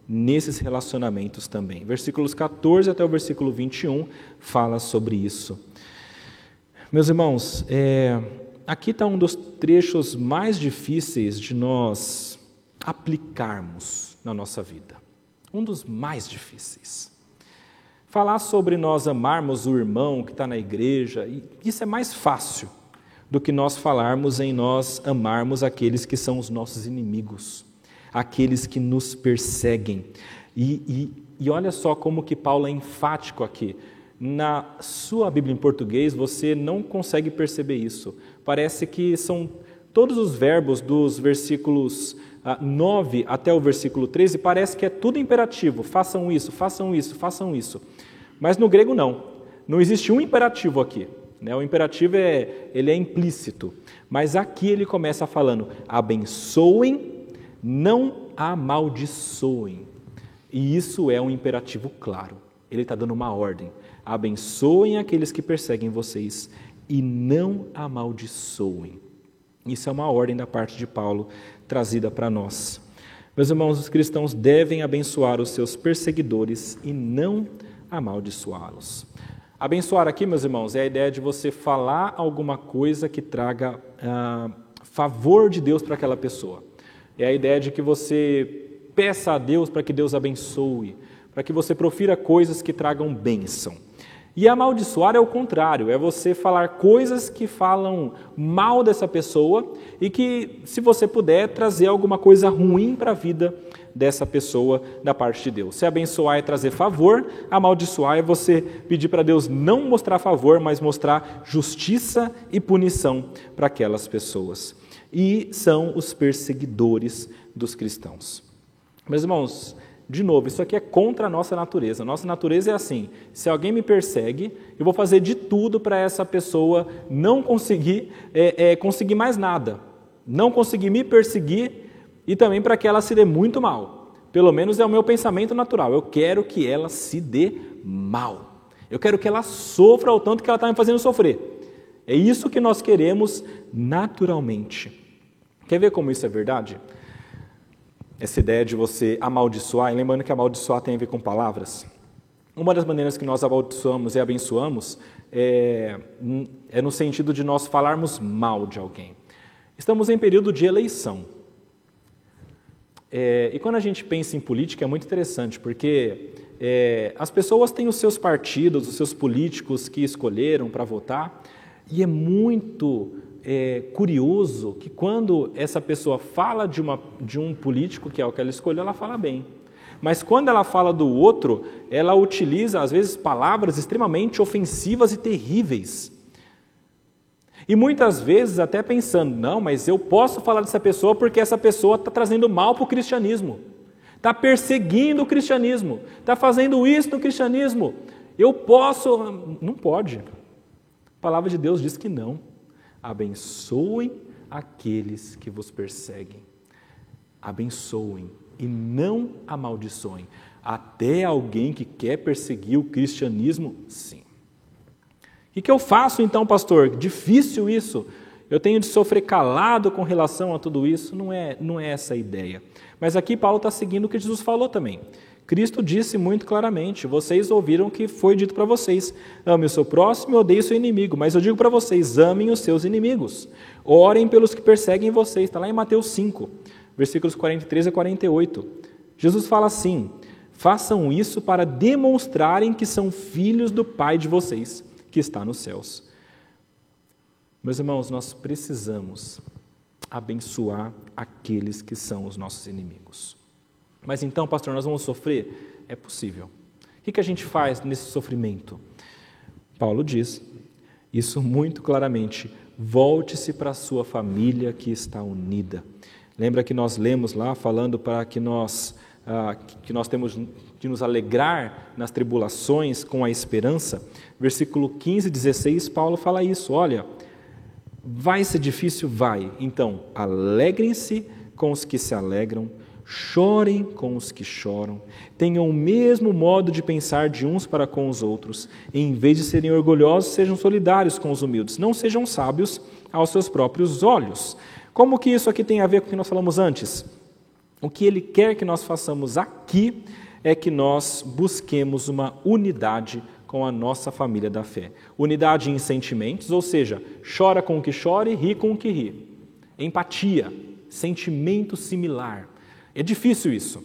nesses relacionamentos também. Versículos 14 até o versículo 21 fala sobre isso. Meus irmãos, é, aqui está um dos trechos mais difíceis de nós aplicarmos na nossa vida. Um dos mais difíceis. Falar sobre nós amarmos o irmão que está na igreja, isso é mais fácil do que nós falarmos em nós amarmos aqueles que são os nossos inimigos, aqueles que nos perseguem. E, e, e olha só como que Paulo é enfático aqui. Na sua Bíblia em português, você não consegue perceber isso. Parece que são todos os verbos dos versículos 9 ah, até o versículo 13, parece que é tudo imperativo. Façam isso, façam isso, façam isso. Mas no grego não. Não existe um imperativo aqui. Né? O imperativo é, ele é implícito. Mas aqui ele começa falando: abençoem, não amaldiçoem. E isso é um imperativo claro. Ele está dando uma ordem. Abençoem aqueles que perseguem vocês e não amaldiçoem. Isso é uma ordem da parte de Paulo trazida para nós. Meus irmãos, os cristãos devem abençoar os seus perseguidores e não amaldiçoá-los. Abençoar aqui, meus irmãos, é a ideia de você falar alguma coisa que traga ah, favor de Deus para aquela pessoa. É a ideia de que você peça a Deus para que Deus abençoe, para que você profira coisas que tragam bênção. E amaldiçoar é o contrário, é você falar coisas que falam mal dessa pessoa e que, se você puder, trazer alguma coisa ruim para a vida dessa pessoa da parte de Deus. Se abençoar é trazer favor, amaldiçoar é você pedir para Deus não mostrar favor, mas mostrar justiça e punição para aquelas pessoas. E são os perseguidores dos cristãos. Meus irmãos, de novo, isso aqui é contra a nossa natureza. Nossa natureza é assim: se alguém me persegue, eu vou fazer de tudo para essa pessoa não conseguir, é, é, conseguir mais nada, não conseguir me perseguir e também para que ela se dê muito mal. Pelo menos é o meu pensamento natural. Eu quero que ela se dê mal. Eu quero que ela sofra o tanto que ela está me fazendo sofrer. É isso que nós queremos naturalmente. Quer ver como isso é verdade? Essa ideia de você amaldiçoar, e lembrando que amaldiçoar tem a ver com palavras. Uma das maneiras que nós amaldiçoamos e abençoamos é, é no sentido de nós falarmos mal de alguém. Estamos em período de eleição. É, e quando a gente pensa em política é muito interessante, porque é, as pessoas têm os seus partidos, os seus políticos que escolheram para votar, e é muito é, curioso que quando essa pessoa fala de, uma, de um político, que é o que ela escolheu, ela fala bem. Mas quando ela fala do outro, ela utiliza, às vezes, palavras extremamente ofensivas e terríveis. E muitas vezes até pensando, não, mas eu posso falar dessa pessoa porque essa pessoa está trazendo mal para o cristianismo, está perseguindo o cristianismo, está fazendo isso no cristianismo. Eu posso. Não pode. A palavra de Deus diz que não. Abençoem aqueles que vos perseguem. Abençoem e não amaldiçoem. Até alguém que quer perseguir o cristianismo, sim. O que eu faço então, pastor? Difícil isso. Eu tenho de sofrer calado com relação a tudo isso? Não é, não é essa a ideia. Mas aqui Paulo está seguindo o que Jesus falou também. Cristo disse muito claramente: vocês ouviram o que foi dito para vocês: ame o seu próximo e odeie o seu inimigo. Mas eu digo para vocês: amem os seus inimigos. Orem pelos que perseguem vocês. Está lá em Mateus 5, versículos 43 a 48. Jesus fala assim: façam isso para demonstrarem que são filhos do Pai de vocês que está nos céus. Meus irmãos, nós precisamos abençoar aqueles que são os nossos inimigos. Mas então, pastor, nós vamos sofrer? É possível. O que a gente faz nesse sofrimento? Paulo diz isso muito claramente. Volte-se para a sua família que está unida. Lembra que nós lemos lá falando para que nós ah, que nós temos de nos alegrar nas tribulações com a esperança? Versículo 15, 16, Paulo fala isso. Olha, vai ser difícil? Vai. Então, alegrem-se com os que se alegram, chorem com os que choram, tenham o mesmo modo de pensar de uns para com os outros, e em vez de serem orgulhosos, sejam solidários com os humildes, não sejam sábios aos seus próprios olhos. Como que isso aqui tem a ver com o que nós falamos antes? O que ele quer que nós façamos aqui é que nós busquemos uma unidade com a nossa família da fé. Unidade em sentimentos, ou seja, chora com o que chora e ri com o que ri. Empatia, sentimento similar. É difícil isso.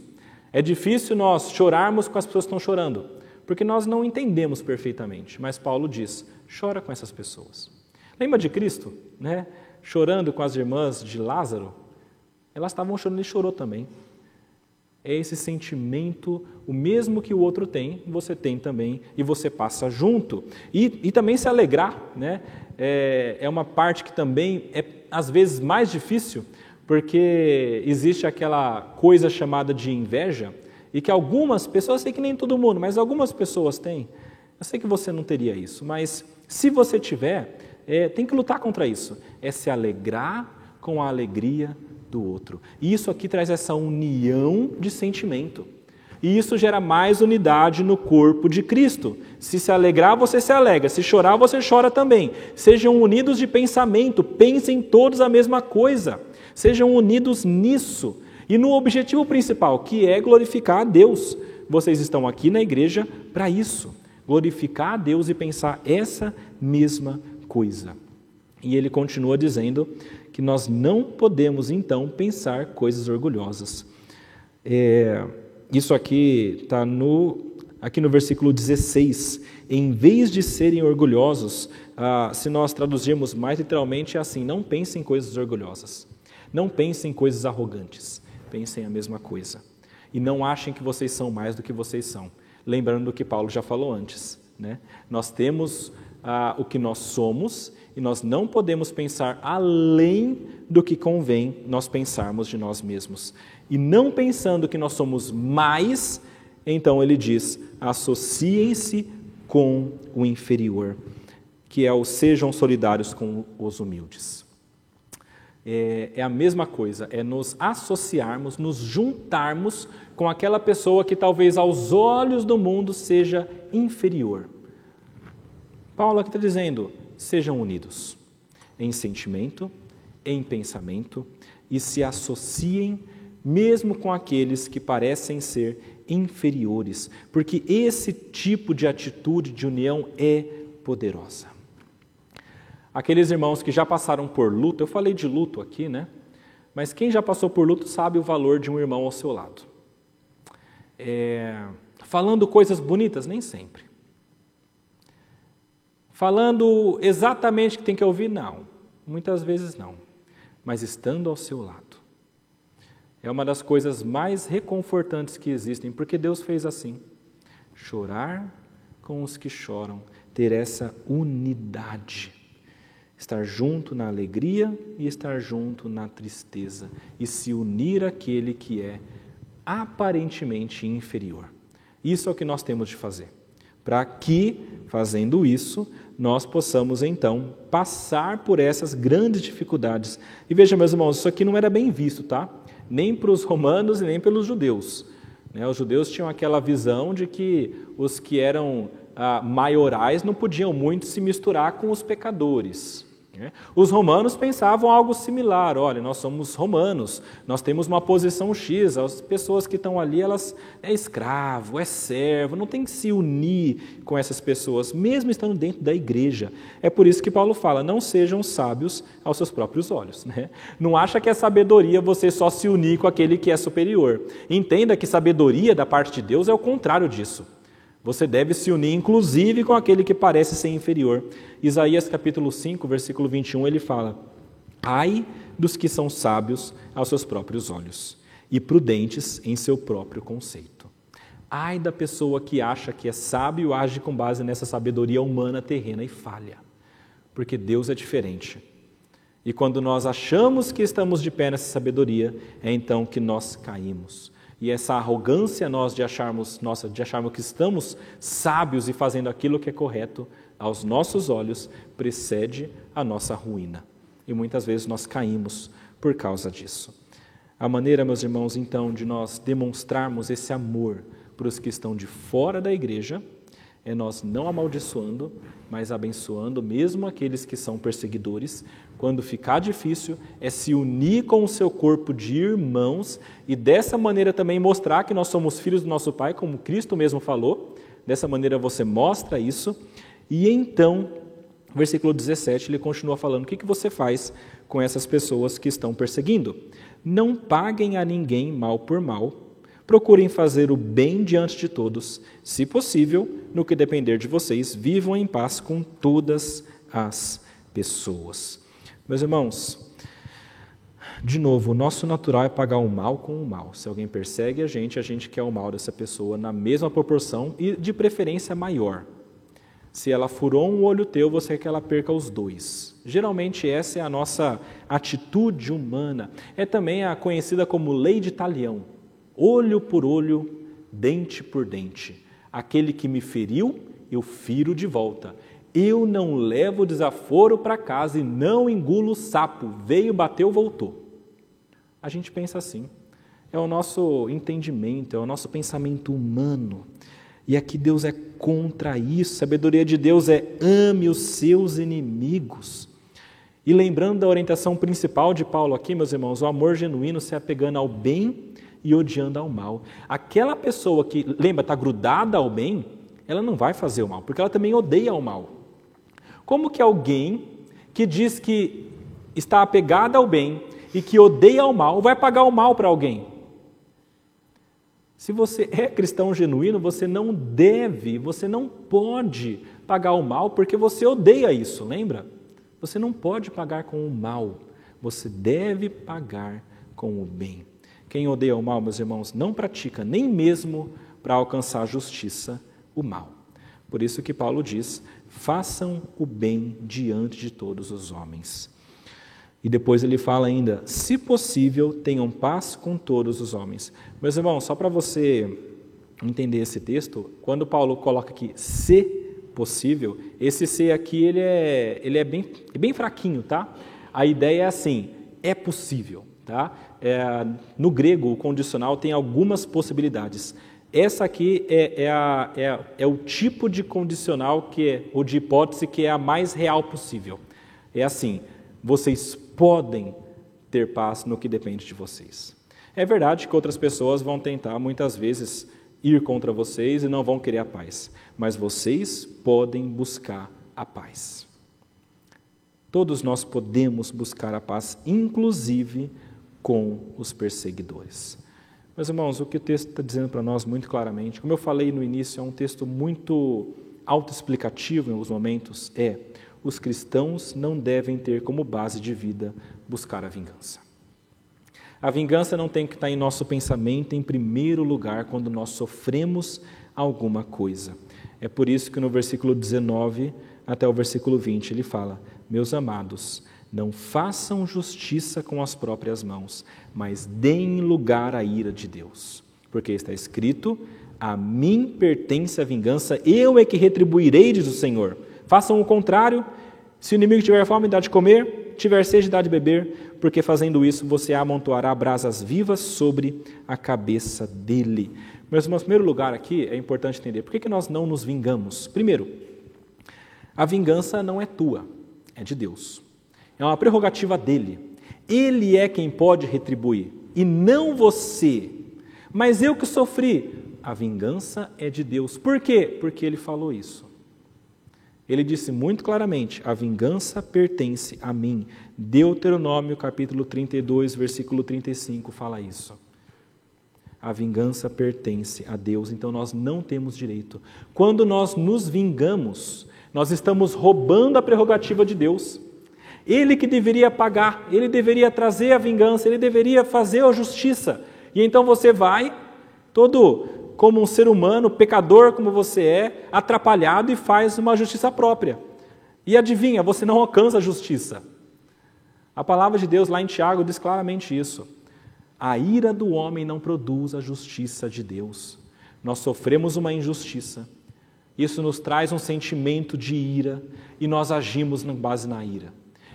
É difícil nós chorarmos com as pessoas que estão chorando, porque nós não entendemos perfeitamente. Mas Paulo diz: chora com essas pessoas. Lembra de Cristo, né? Chorando com as irmãs de Lázaro? Elas estavam chorando e chorou também. É esse sentimento, o mesmo que o outro tem, você tem também e você passa junto. E, e também se alegrar, né? É, é uma parte que também é às vezes mais difícil, porque existe aquela coisa chamada de inveja e que algumas pessoas, eu sei que nem todo mundo, mas algumas pessoas têm. Eu sei que você não teria isso, mas se você tiver, é, tem que lutar contra isso. É se alegrar com a alegria do outro. E isso aqui traz essa união de sentimento. E isso gera mais unidade no corpo de Cristo. Se se alegrar, você se alegra. Se chorar, você chora também. Sejam unidos de pensamento, pensem todos a mesma coisa. Sejam unidos nisso e no objetivo principal, que é glorificar a Deus. Vocês estão aqui na igreja para isso, glorificar a Deus e pensar essa mesma coisa. E ele continua dizendo que nós não podemos então pensar coisas orgulhosas. É, isso aqui está no aqui no versículo 16. Em vez de serem orgulhosos, ah, se nós traduzirmos mais literalmente, é assim: não pensem em coisas orgulhosas. Não pensem em coisas arrogantes, pensem a mesma coisa. E não achem que vocês são mais do que vocês são. Lembrando do que Paulo já falou antes. Né? Nós temos ah, o que nós somos e nós não podemos pensar além do que convém nós pensarmos de nós mesmos. E não pensando que nós somos mais, então ele diz: associem-se com o inferior, que é o sejam solidários com os humildes é, é a mesma coisa, é nos associarmos, nos juntarmos com aquela pessoa que talvez aos olhos do mundo seja inferior. Paulo aqui está dizendo: sejam unidos em sentimento, em pensamento e se associem mesmo com aqueles que parecem ser inferiores, porque esse tipo de atitude de união é poderosa. Aqueles irmãos que já passaram por luto, eu falei de luto aqui, né? Mas quem já passou por luto sabe o valor de um irmão ao seu lado. É, falando coisas bonitas, nem sempre. Falando exatamente o que tem que ouvir, não. Muitas vezes não. Mas estando ao seu lado. É uma das coisas mais reconfortantes que existem, porque Deus fez assim: chorar com os que choram, ter essa unidade estar junto na alegria e estar junto na tristeza e se unir àquele que é aparentemente inferior. Isso é o que nós temos de fazer, para que, fazendo isso, nós possamos então passar por essas grandes dificuldades. E veja, meus irmãos, isso aqui não era bem visto, tá? Nem para os romanos e nem pelos judeus. Né? Os judeus tinham aquela visão de que os que eram ah, maiorais não podiam muito se misturar com os pecadores. Né? Os romanos pensavam algo similar. Olha, nós somos romanos, nós temos uma posição X. As pessoas que estão ali, elas é escravo, é servo, não tem que se unir com essas pessoas, mesmo estando dentro da igreja. É por isso que Paulo fala: não sejam sábios aos seus próprios olhos. Né? Não acha que é sabedoria você só se unir com aquele que é superior. Entenda que sabedoria da parte de Deus é o contrário disso. Você deve se unir, inclusive, com aquele que parece ser inferior. Isaías capítulo 5, versículo 21, ele fala: Ai dos que são sábios aos seus próprios olhos e prudentes em seu próprio conceito. Ai da pessoa que acha que é sábio age com base nessa sabedoria humana terrena e falha, porque Deus é diferente. E quando nós achamos que estamos de pé nessa sabedoria, é então que nós caímos. E essa arrogância nós de acharmos, nossa, de acharmos que estamos sábios e fazendo aquilo que é correto aos nossos olhos, precede a nossa ruína. E muitas vezes nós caímos por causa disso. A maneira, meus irmãos, então, de nós demonstrarmos esse amor para os que estão de fora da igreja é nós não amaldiçoando, mas abençoando mesmo aqueles que são perseguidores. Quando ficar difícil, é se unir com o seu corpo de irmãos e dessa maneira também mostrar que nós somos filhos do nosso Pai, como Cristo mesmo falou. Dessa maneira você mostra isso. E então, versículo 17, ele continua falando: o que, você faz com essas pessoas que estão perseguindo? Não paguem a ninguém mal por mal Procurem fazer o bem diante de todos, se possível, no que depender de vocês, vivam em paz com todas as pessoas. Meus irmãos, de novo, o nosso natural é pagar o mal com o mal. Se alguém persegue a gente, a gente quer o mal dessa pessoa na mesma proporção e de preferência maior. Se ela furou um olho teu, você quer que ela perca os dois. Geralmente essa é a nossa atitude humana. É também a conhecida como lei de talião olho por olho, dente por dente. Aquele que me feriu, eu firo de volta. Eu não levo desaforo para casa e não engulo sapo. Veio, bateu, voltou. A gente pensa assim. É o nosso entendimento, é o nosso pensamento humano. E aqui Deus é contra isso. A sabedoria de Deus é ame os seus inimigos. E lembrando da orientação principal de Paulo aqui, meus irmãos, o amor genuíno se apegando ao bem e odiando ao mal. Aquela pessoa que, lembra, está grudada ao bem, ela não vai fazer o mal, porque ela também odeia o mal. Como que alguém que diz que está apegada ao bem e que odeia o mal vai pagar o mal para alguém? Se você é cristão genuíno, você não deve, você não pode pagar o mal porque você odeia isso, lembra? Você não pode pagar com o mal, você deve pagar com o bem. Quem odeia o mal, meus irmãos, não pratica nem mesmo para alcançar a justiça o mal. Por isso que Paulo diz: façam o bem diante de todos os homens. E depois ele fala ainda: se possível, tenham paz com todos os homens. Meus irmãos, só para você entender esse texto, quando Paulo coloca aqui se possível, esse se aqui ele é, ele é bem, bem fraquinho, tá? A ideia é assim: é possível, tá? É, no grego, o condicional tem algumas possibilidades. Essa aqui é, é, a, é, é, o tipo de condicional que é, ou de hipótese que é a mais real possível. É assim: vocês podem ter paz no que depende de vocês. É verdade que outras pessoas vão tentar muitas vezes ir contra vocês e não vão querer a paz, mas vocês podem buscar a paz. Todos nós podemos buscar a paz, inclusive com os perseguidores. Meus irmãos, o que o texto está dizendo para nós muito claramente, como eu falei no início, é um texto muito autoexplicativo em alguns momentos, é os cristãos não devem ter como base de vida buscar a vingança. A vingança não tem que estar em nosso pensamento em primeiro lugar quando nós sofremos alguma coisa. É por isso que no versículo 19 até o versículo 20 ele fala: Meus amados, não façam justiça com as próprias mãos, mas deem lugar à ira de Deus. Porque está escrito: A mim pertence a vingança, eu é que retribuirei, diz o Senhor. Façam o contrário. Se o inimigo tiver fome, dá de comer, tiver sede, dá de beber, porque fazendo isso você amontoará brasas vivas sobre a cabeça dele. Meus irmãos, em primeiro lugar aqui é importante entender por que, que nós não nos vingamos. Primeiro, a vingança não é tua, é de Deus. É uma prerrogativa dele. Ele é quem pode retribuir e não você. Mas eu que sofri. A vingança é de Deus. Por quê? Porque ele falou isso. Ele disse muito claramente: a vingança pertence a mim. Deuteronômio capítulo 32, versículo 35 fala isso. A vingança pertence a Deus, então nós não temos direito. Quando nós nos vingamos, nós estamos roubando a prerrogativa de Deus. Ele que deveria pagar, ele deveria trazer a vingança, ele deveria fazer a justiça. E então você vai, todo como um ser humano, pecador como você é, atrapalhado e faz uma justiça própria. E adivinha, você não alcança a justiça. A palavra de Deus lá em Tiago diz claramente isso. A ira do homem não produz a justiça de Deus. Nós sofremos uma injustiça. Isso nos traz um sentimento de ira e nós agimos com base na ira.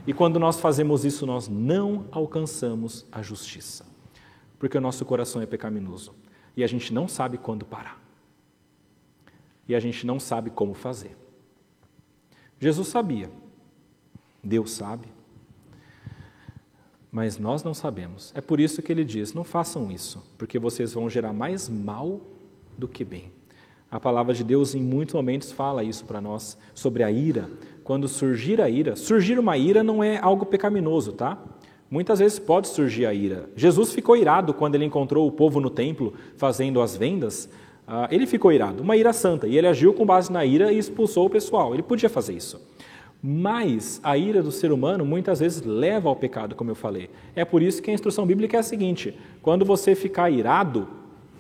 E quando nós fazemos isso, nós não alcançamos a justiça, porque o nosso coração é pecaminoso e a gente não sabe quando parar. E a gente não sabe como fazer. Jesus sabia, Deus sabe, mas nós não sabemos. É por isso que ele diz: não façam isso, porque vocês vão gerar mais mal do que bem. A palavra de Deus, em muitos momentos, fala isso para nós sobre a ira. Quando surgir a ira, surgir uma ira não é algo pecaminoso, tá? Muitas vezes pode surgir a ira. Jesus ficou irado quando ele encontrou o povo no templo fazendo as vendas. Uh, ele ficou irado, uma ira santa, e ele agiu com base na ira e expulsou o pessoal. Ele podia fazer isso. Mas a ira do ser humano muitas vezes leva ao pecado, como eu falei. É por isso que a instrução bíblica é a seguinte: quando você ficar irado,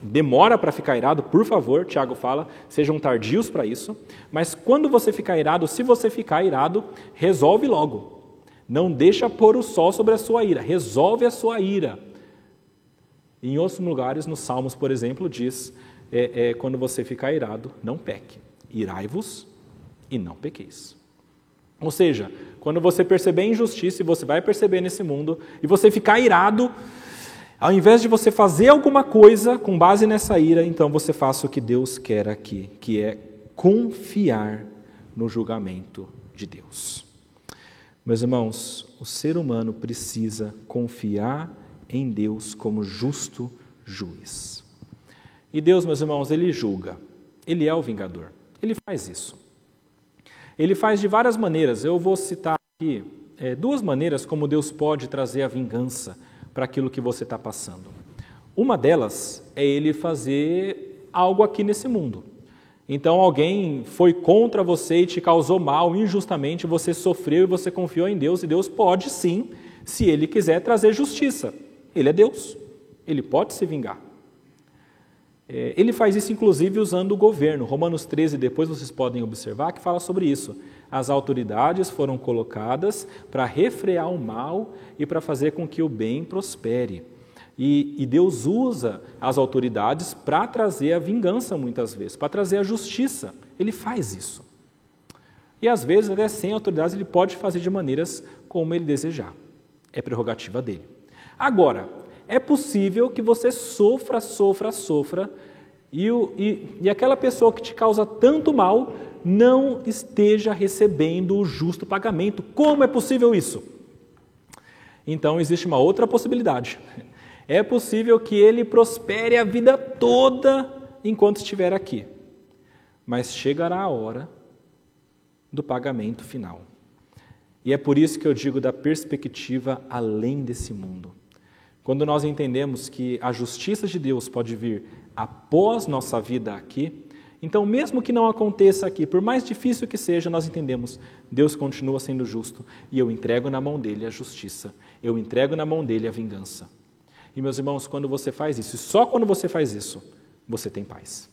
demora para ficar irado, por favor, Tiago fala, sejam tardios para isso. Mas quando você ficar irado, se você ficar irado, resolve logo. Não deixa pôr o sol sobre a sua ira, resolve a sua ira. Em outros lugares, nos Salmos, por exemplo, diz: é, é, quando você ficar irado, não peque. Irai-vos e não pequeis. Ou seja, quando você perceber injustiça, e você vai perceber nesse mundo, e você ficar irado, ao invés de você fazer alguma coisa com base nessa ira, então você faça o que Deus quer aqui, que é confiar no julgamento de Deus. Meus irmãos, o ser humano precisa confiar em Deus como justo juiz. E Deus, meus irmãos, ele julga. Ele é o vingador. Ele faz isso. Ele faz de várias maneiras. Eu vou citar aqui é, duas maneiras como Deus pode trazer a vingança para aquilo que você está passando. Uma delas é ele fazer algo aqui nesse mundo. Então alguém foi contra você e te causou mal injustamente, você sofreu e você confiou em Deus, e Deus pode sim, se Ele quiser, trazer justiça. Ele é Deus, Ele pode se vingar. É, ele faz isso inclusive usando o governo. Romanos 13, depois vocês podem observar, que fala sobre isso. As autoridades foram colocadas para refrear o mal e para fazer com que o bem prospere. E, e Deus usa as autoridades para trazer a vingança, muitas vezes, para trazer a justiça. Ele faz isso. E às vezes, até sem autoridades, ele pode fazer de maneiras como ele desejar. É prerrogativa dele. Agora, é possível que você sofra, sofra, sofra, e, o, e, e aquela pessoa que te causa tanto mal não esteja recebendo o justo pagamento. Como é possível isso? Então, existe uma outra possibilidade é possível que ele prospere a vida toda enquanto estiver aqui. Mas chegará a hora do pagamento final. E é por isso que eu digo da perspectiva além desse mundo. Quando nós entendemos que a justiça de Deus pode vir após nossa vida aqui, então, mesmo que não aconteça aqui, por mais difícil que seja, nós entendemos, Deus continua sendo justo e eu entrego na mão dele a justiça, eu entrego na mão dele a vingança. E, meus irmãos, quando você faz isso, só quando você faz isso, você tem paz.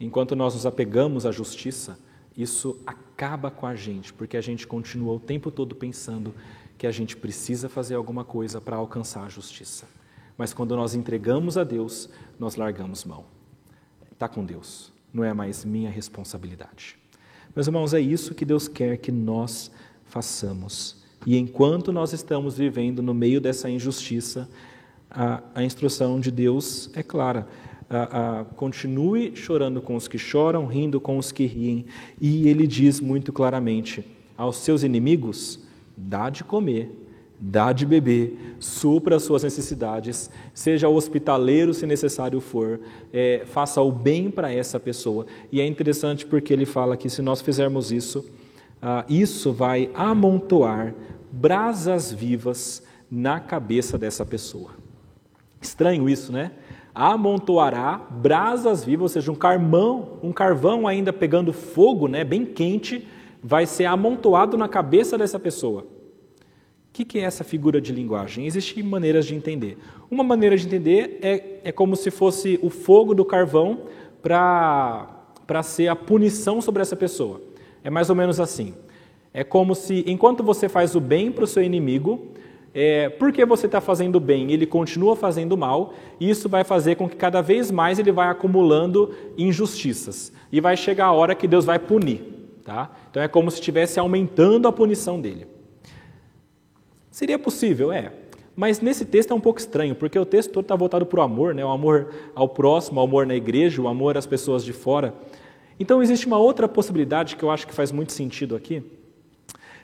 Enquanto nós nos apegamos à justiça, isso acaba com a gente, porque a gente continua o tempo todo pensando que a gente precisa fazer alguma coisa para alcançar a justiça. Mas quando nós entregamos a Deus, nós largamos mão. Está com Deus, não é mais minha responsabilidade. Meus irmãos, é isso que Deus quer que nós façamos. E enquanto nós estamos vivendo no meio dessa injustiça, a, a instrução de Deus é clara. A, a, continue chorando com os que choram, rindo com os que riem. E ele diz muito claramente aos seus inimigos: dá de comer, dá de beber, supra as suas necessidades, seja hospitaleiro se necessário for, é, faça o bem para essa pessoa. E é interessante porque ele fala que se nós fizermos isso, ah, isso vai amontoar brasas vivas na cabeça dessa pessoa. Estranho isso, né? Amontoará brasas vivas, ou seja, um carvão, um carvão ainda pegando fogo, né, bem quente, vai ser amontoado na cabeça dessa pessoa. O que, é essa figura de linguagem? Existem maneiras de entender. Uma maneira de entender é, é como se fosse o fogo do carvão para ser a punição sobre essa pessoa. É mais ou menos assim. É como se, enquanto você faz o bem para o seu inimigo, é, porque você está fazendo bem ele continua fazendo mal, isso vai fazer com que cada vez mais ele vai acumulando injustiças. E vai chegar a hora que Deus vai punir. Tá? Então é como se estivesse aumentando a punição dele. Seria possível? É. Mas nesse texto é um pouco estranho, porque o texto todo está voltado para o amor, né? o amor ao próximo, o amor na igreja, o amor às pessoas de fora. Então existe uma outra possibilidade que eu acho que faz muito sentido aqui,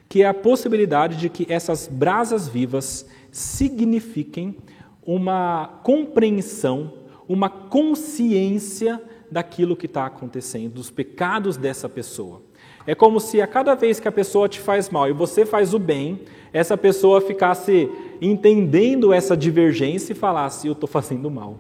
que é a possibilidade de que essas brasas vivas signifiquem uma compreensão, uma consciência daquilo que está acontecendo, dos pecados dessa pessoa. É como se a cada vez que a pessoa te faz mal e você faz o bem, essa pessoa ficasse entendendo essa divergência e falasse: Eu estou fazendo mal.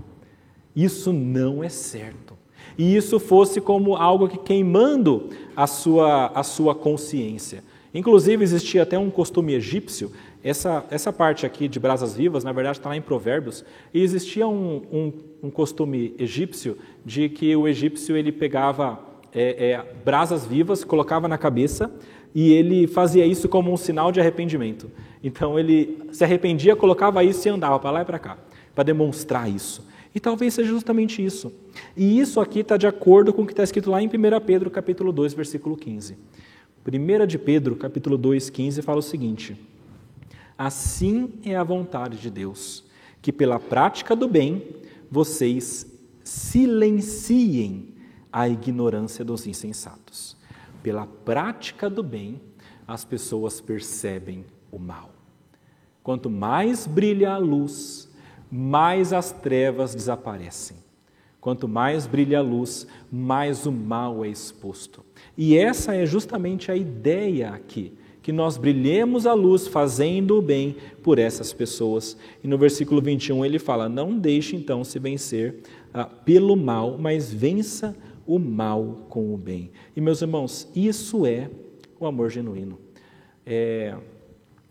Isso não é certo. E isso fosse como algo que queimando a sua, a sua consciência. Inclusive, existia até um costume egípcio, essa, essa parte aqui de brasas vivas, na verdade, está lá em Provérbios, e existia um, um, um, costume egípcio de que o egípcio ele pegava é, é, brasas vivas, colocava na cabeça, e ele fazia isso como um sinal de arrependimento. Então, ele se arrependia, colocava isso e andava para lá e para cá, para demonstrar isso. E talvez seja justamente isso. E isso aqui está de acordo com o que está escrito lá em 1 Pedro, capítulo 2, versículo 15. 1 de Pedro, capítulo 2, 15, fala o seguinte: Assim é a vontade de Deus, que pela prática do bem vocês silenciem a ignorância dos insensatos. Pela prática do bem, as pessoas percebem o mal. Quanto mais brilha a luz, mais as trevas desaparecem. Quanto mais brilha a luz, mais o mal é exposto. E essa é justamente a ideia aqui, que nós brilhemos a luz fazendo o bem por essas pessoas. E no versículo 21 ele fala: Não deixe então se vencer ah, pelo mal, mas vença o mal com o bem. E meus irmãos, isso é o amor genuíno. É,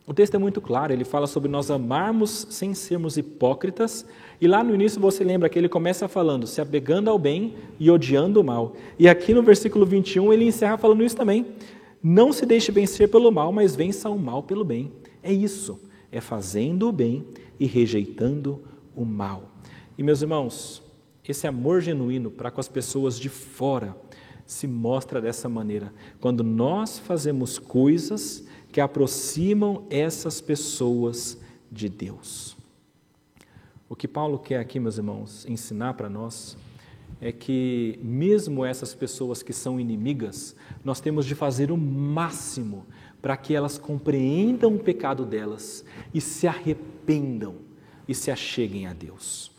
o texto é muito claro, ele fala sobre nós amarmos sem sermos hipócritas, e lá no início você lembra que ele começa falando, se apegando ao bem e odiando o mal. E aqui no versículo 21 ele encerra falando isso também. Não se deixe vencer pelo mal, mas vença o mal pelo bem. É isso, é fazendo o bem e rejeitando o mal. E meus irmãos, esse amor genuíno para com as pessoas de fora se mostra dessa maneira. Quando nós fazemos coisas que aproximam essas pessoas de Deus. O que Paulo quer aqui, meus irmãos, ensinar para nós é que, mesmo essas pessoas que são inimigas, nós temos de fazer o máximo para que elas compreendam o pecado delas e se arrependam e se acheguem a Deus.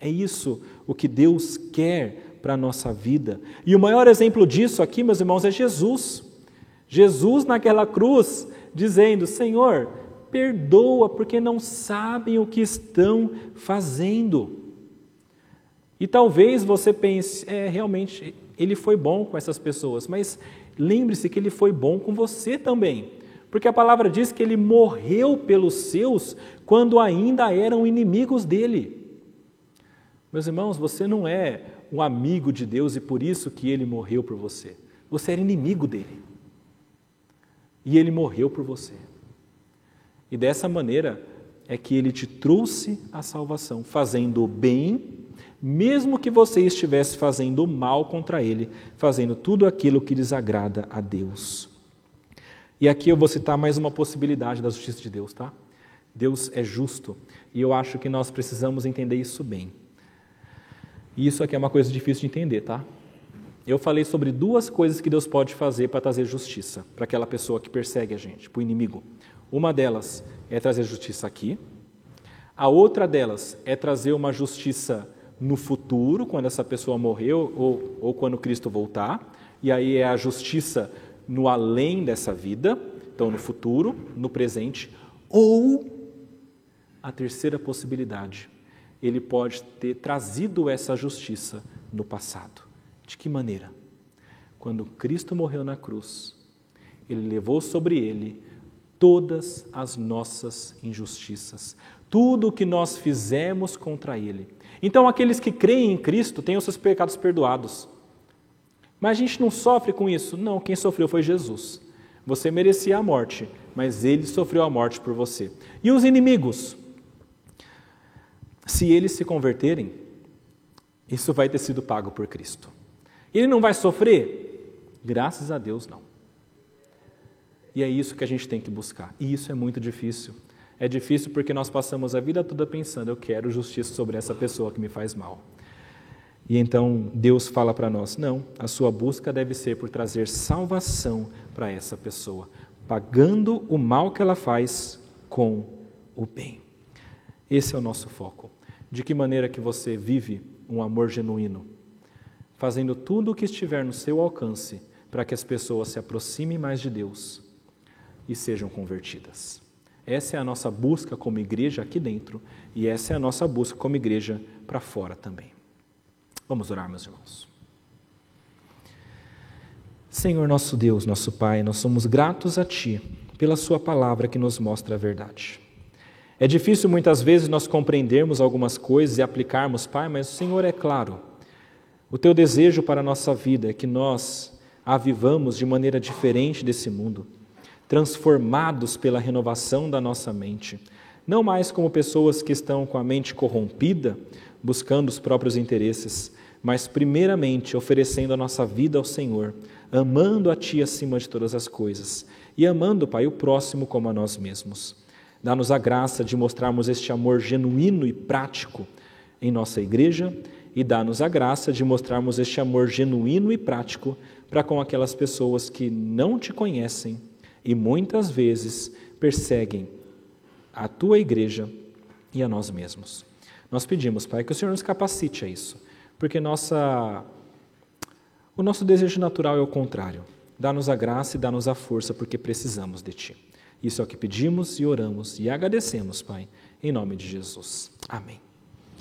É isso o que Deus quer para a nossa vida. E o maior exemplo disso aqui, meus irmãos, é Jesus. Jesus naquela cruz, dizendo: Senhor, perdoa, porque não sabem o que estão fazendo. E talvez você pense, é, realmente, ele foi bom com essas pessoas, mas lembre-se que ele foi bom com você também. Porque a palavra diz que ele morreu pelos seus quando ainda eram inimigos dele. Meus irmãos, você não é um amigo de Deus e por isso que ele morreu por você. Você era inimigo dele. E ele morreu por você. E dessa maneira é que ele te trouxe a salvação, fazendo o bem, mesmo que você estivesse fazendo o mal contra ele, fazendo tudo aquilo que desagrada a Deus. E aqui eu vou citar mais uma possibilidade da justiça de Deus, tá? Deus é justo e eu acho que nós precisamos entender isso bem. E isso aqui é uma coisa difícil de entender, tá? Eu falei sobre duas coisas que Deus pode fazer para trazer justiça para aquela pessoa que persegue a gente, para o inimigo. Uma delas é trazer justiça aqui, a outra delas é trazer uma justiça no futuro, quando essa pessoa morreu ou, ou quando Cristo voltar, e aí é a justiça no além dessa vida, então no futuro, no presente, ou a terceira possibilidade, ele pode ter trazido essa justiça no passado. De que maneira? Quando Cristo morreu na cruz, ele levou sobre ele todas as nossas injustiças, tudo o que nós fizemos contra ele. Então, aqueles que creem em Cristo têm os seus pecados perdoados. Mas a gente não sofre com isso. Não, quem sofreu foi Jesus. Você merecia a morte, mas ele sofreu a morte por você. E os inimigos? Se eles se converterem, isso vai ter sido pago por Cristo. Ele não vai sofrer? Graças a Deus, não. E é isso que a gente tem que buscar. E isso é muito difícil. É difícil porque nós passamos a vida toda pensando: eu quero justiça sobre essa pessoa que me faz mal. E então Deus fala para nós: não, a sua busca deve ser por trazer salvação para essa pessoa, pagando o mal que ela faz com o bem. Esse é o nosso foco. De que maneira que você vive um amor genuíno? Fazendo tudo o que estiver no seu alcance para que as pessoas se aproximem mais de Deus e sejam convertidas. Essa é a nossa busca como igreja aqui dentro e essa é a nossa busca como igreja para fora também. Vamos orar, meus irmãos. Senhor nosso Deus, nosso Pai, nós somos gratos a Ti pela Sua palavra que nos mostra a verdade. É difícil muitas vezes nós compreendermos algumas coisas e aplicarmos, Pai, mas o Senhor é claro. O Teu desejo para a nossa vida é que nós a vivamos de maneira diferente desse mundo, transformados pela renovação da nossa mente, não mais como pessoas que estão com a mente corrompida, buscando os próprios interesses, mas primeiramente oferecendo a nossa vida ao Senhor, amando a Ti acima de todas as coisas e amando, Pai, o próximo como a nós mesmos. Dá-nos a graça de mostrarmos este amor genuíno e prático em nossa igreja e dá-nos a graça de mostrarmos este amor genuíno e prático para com aquelas pessoas que não te conhecem e muitas vezes perseguem a tua igreja e a nós mesmos. Nós pedimos, Pai, que o Senhor nos capacite a isso, porque nossa, o nosso desejo natural é o contrário. Dá-nos a graça e dá-nos a força, porque precisamos de Ti. Isso é o que pedimos e oramos e agradecemos, Pai, em nome de Jesus. Amém.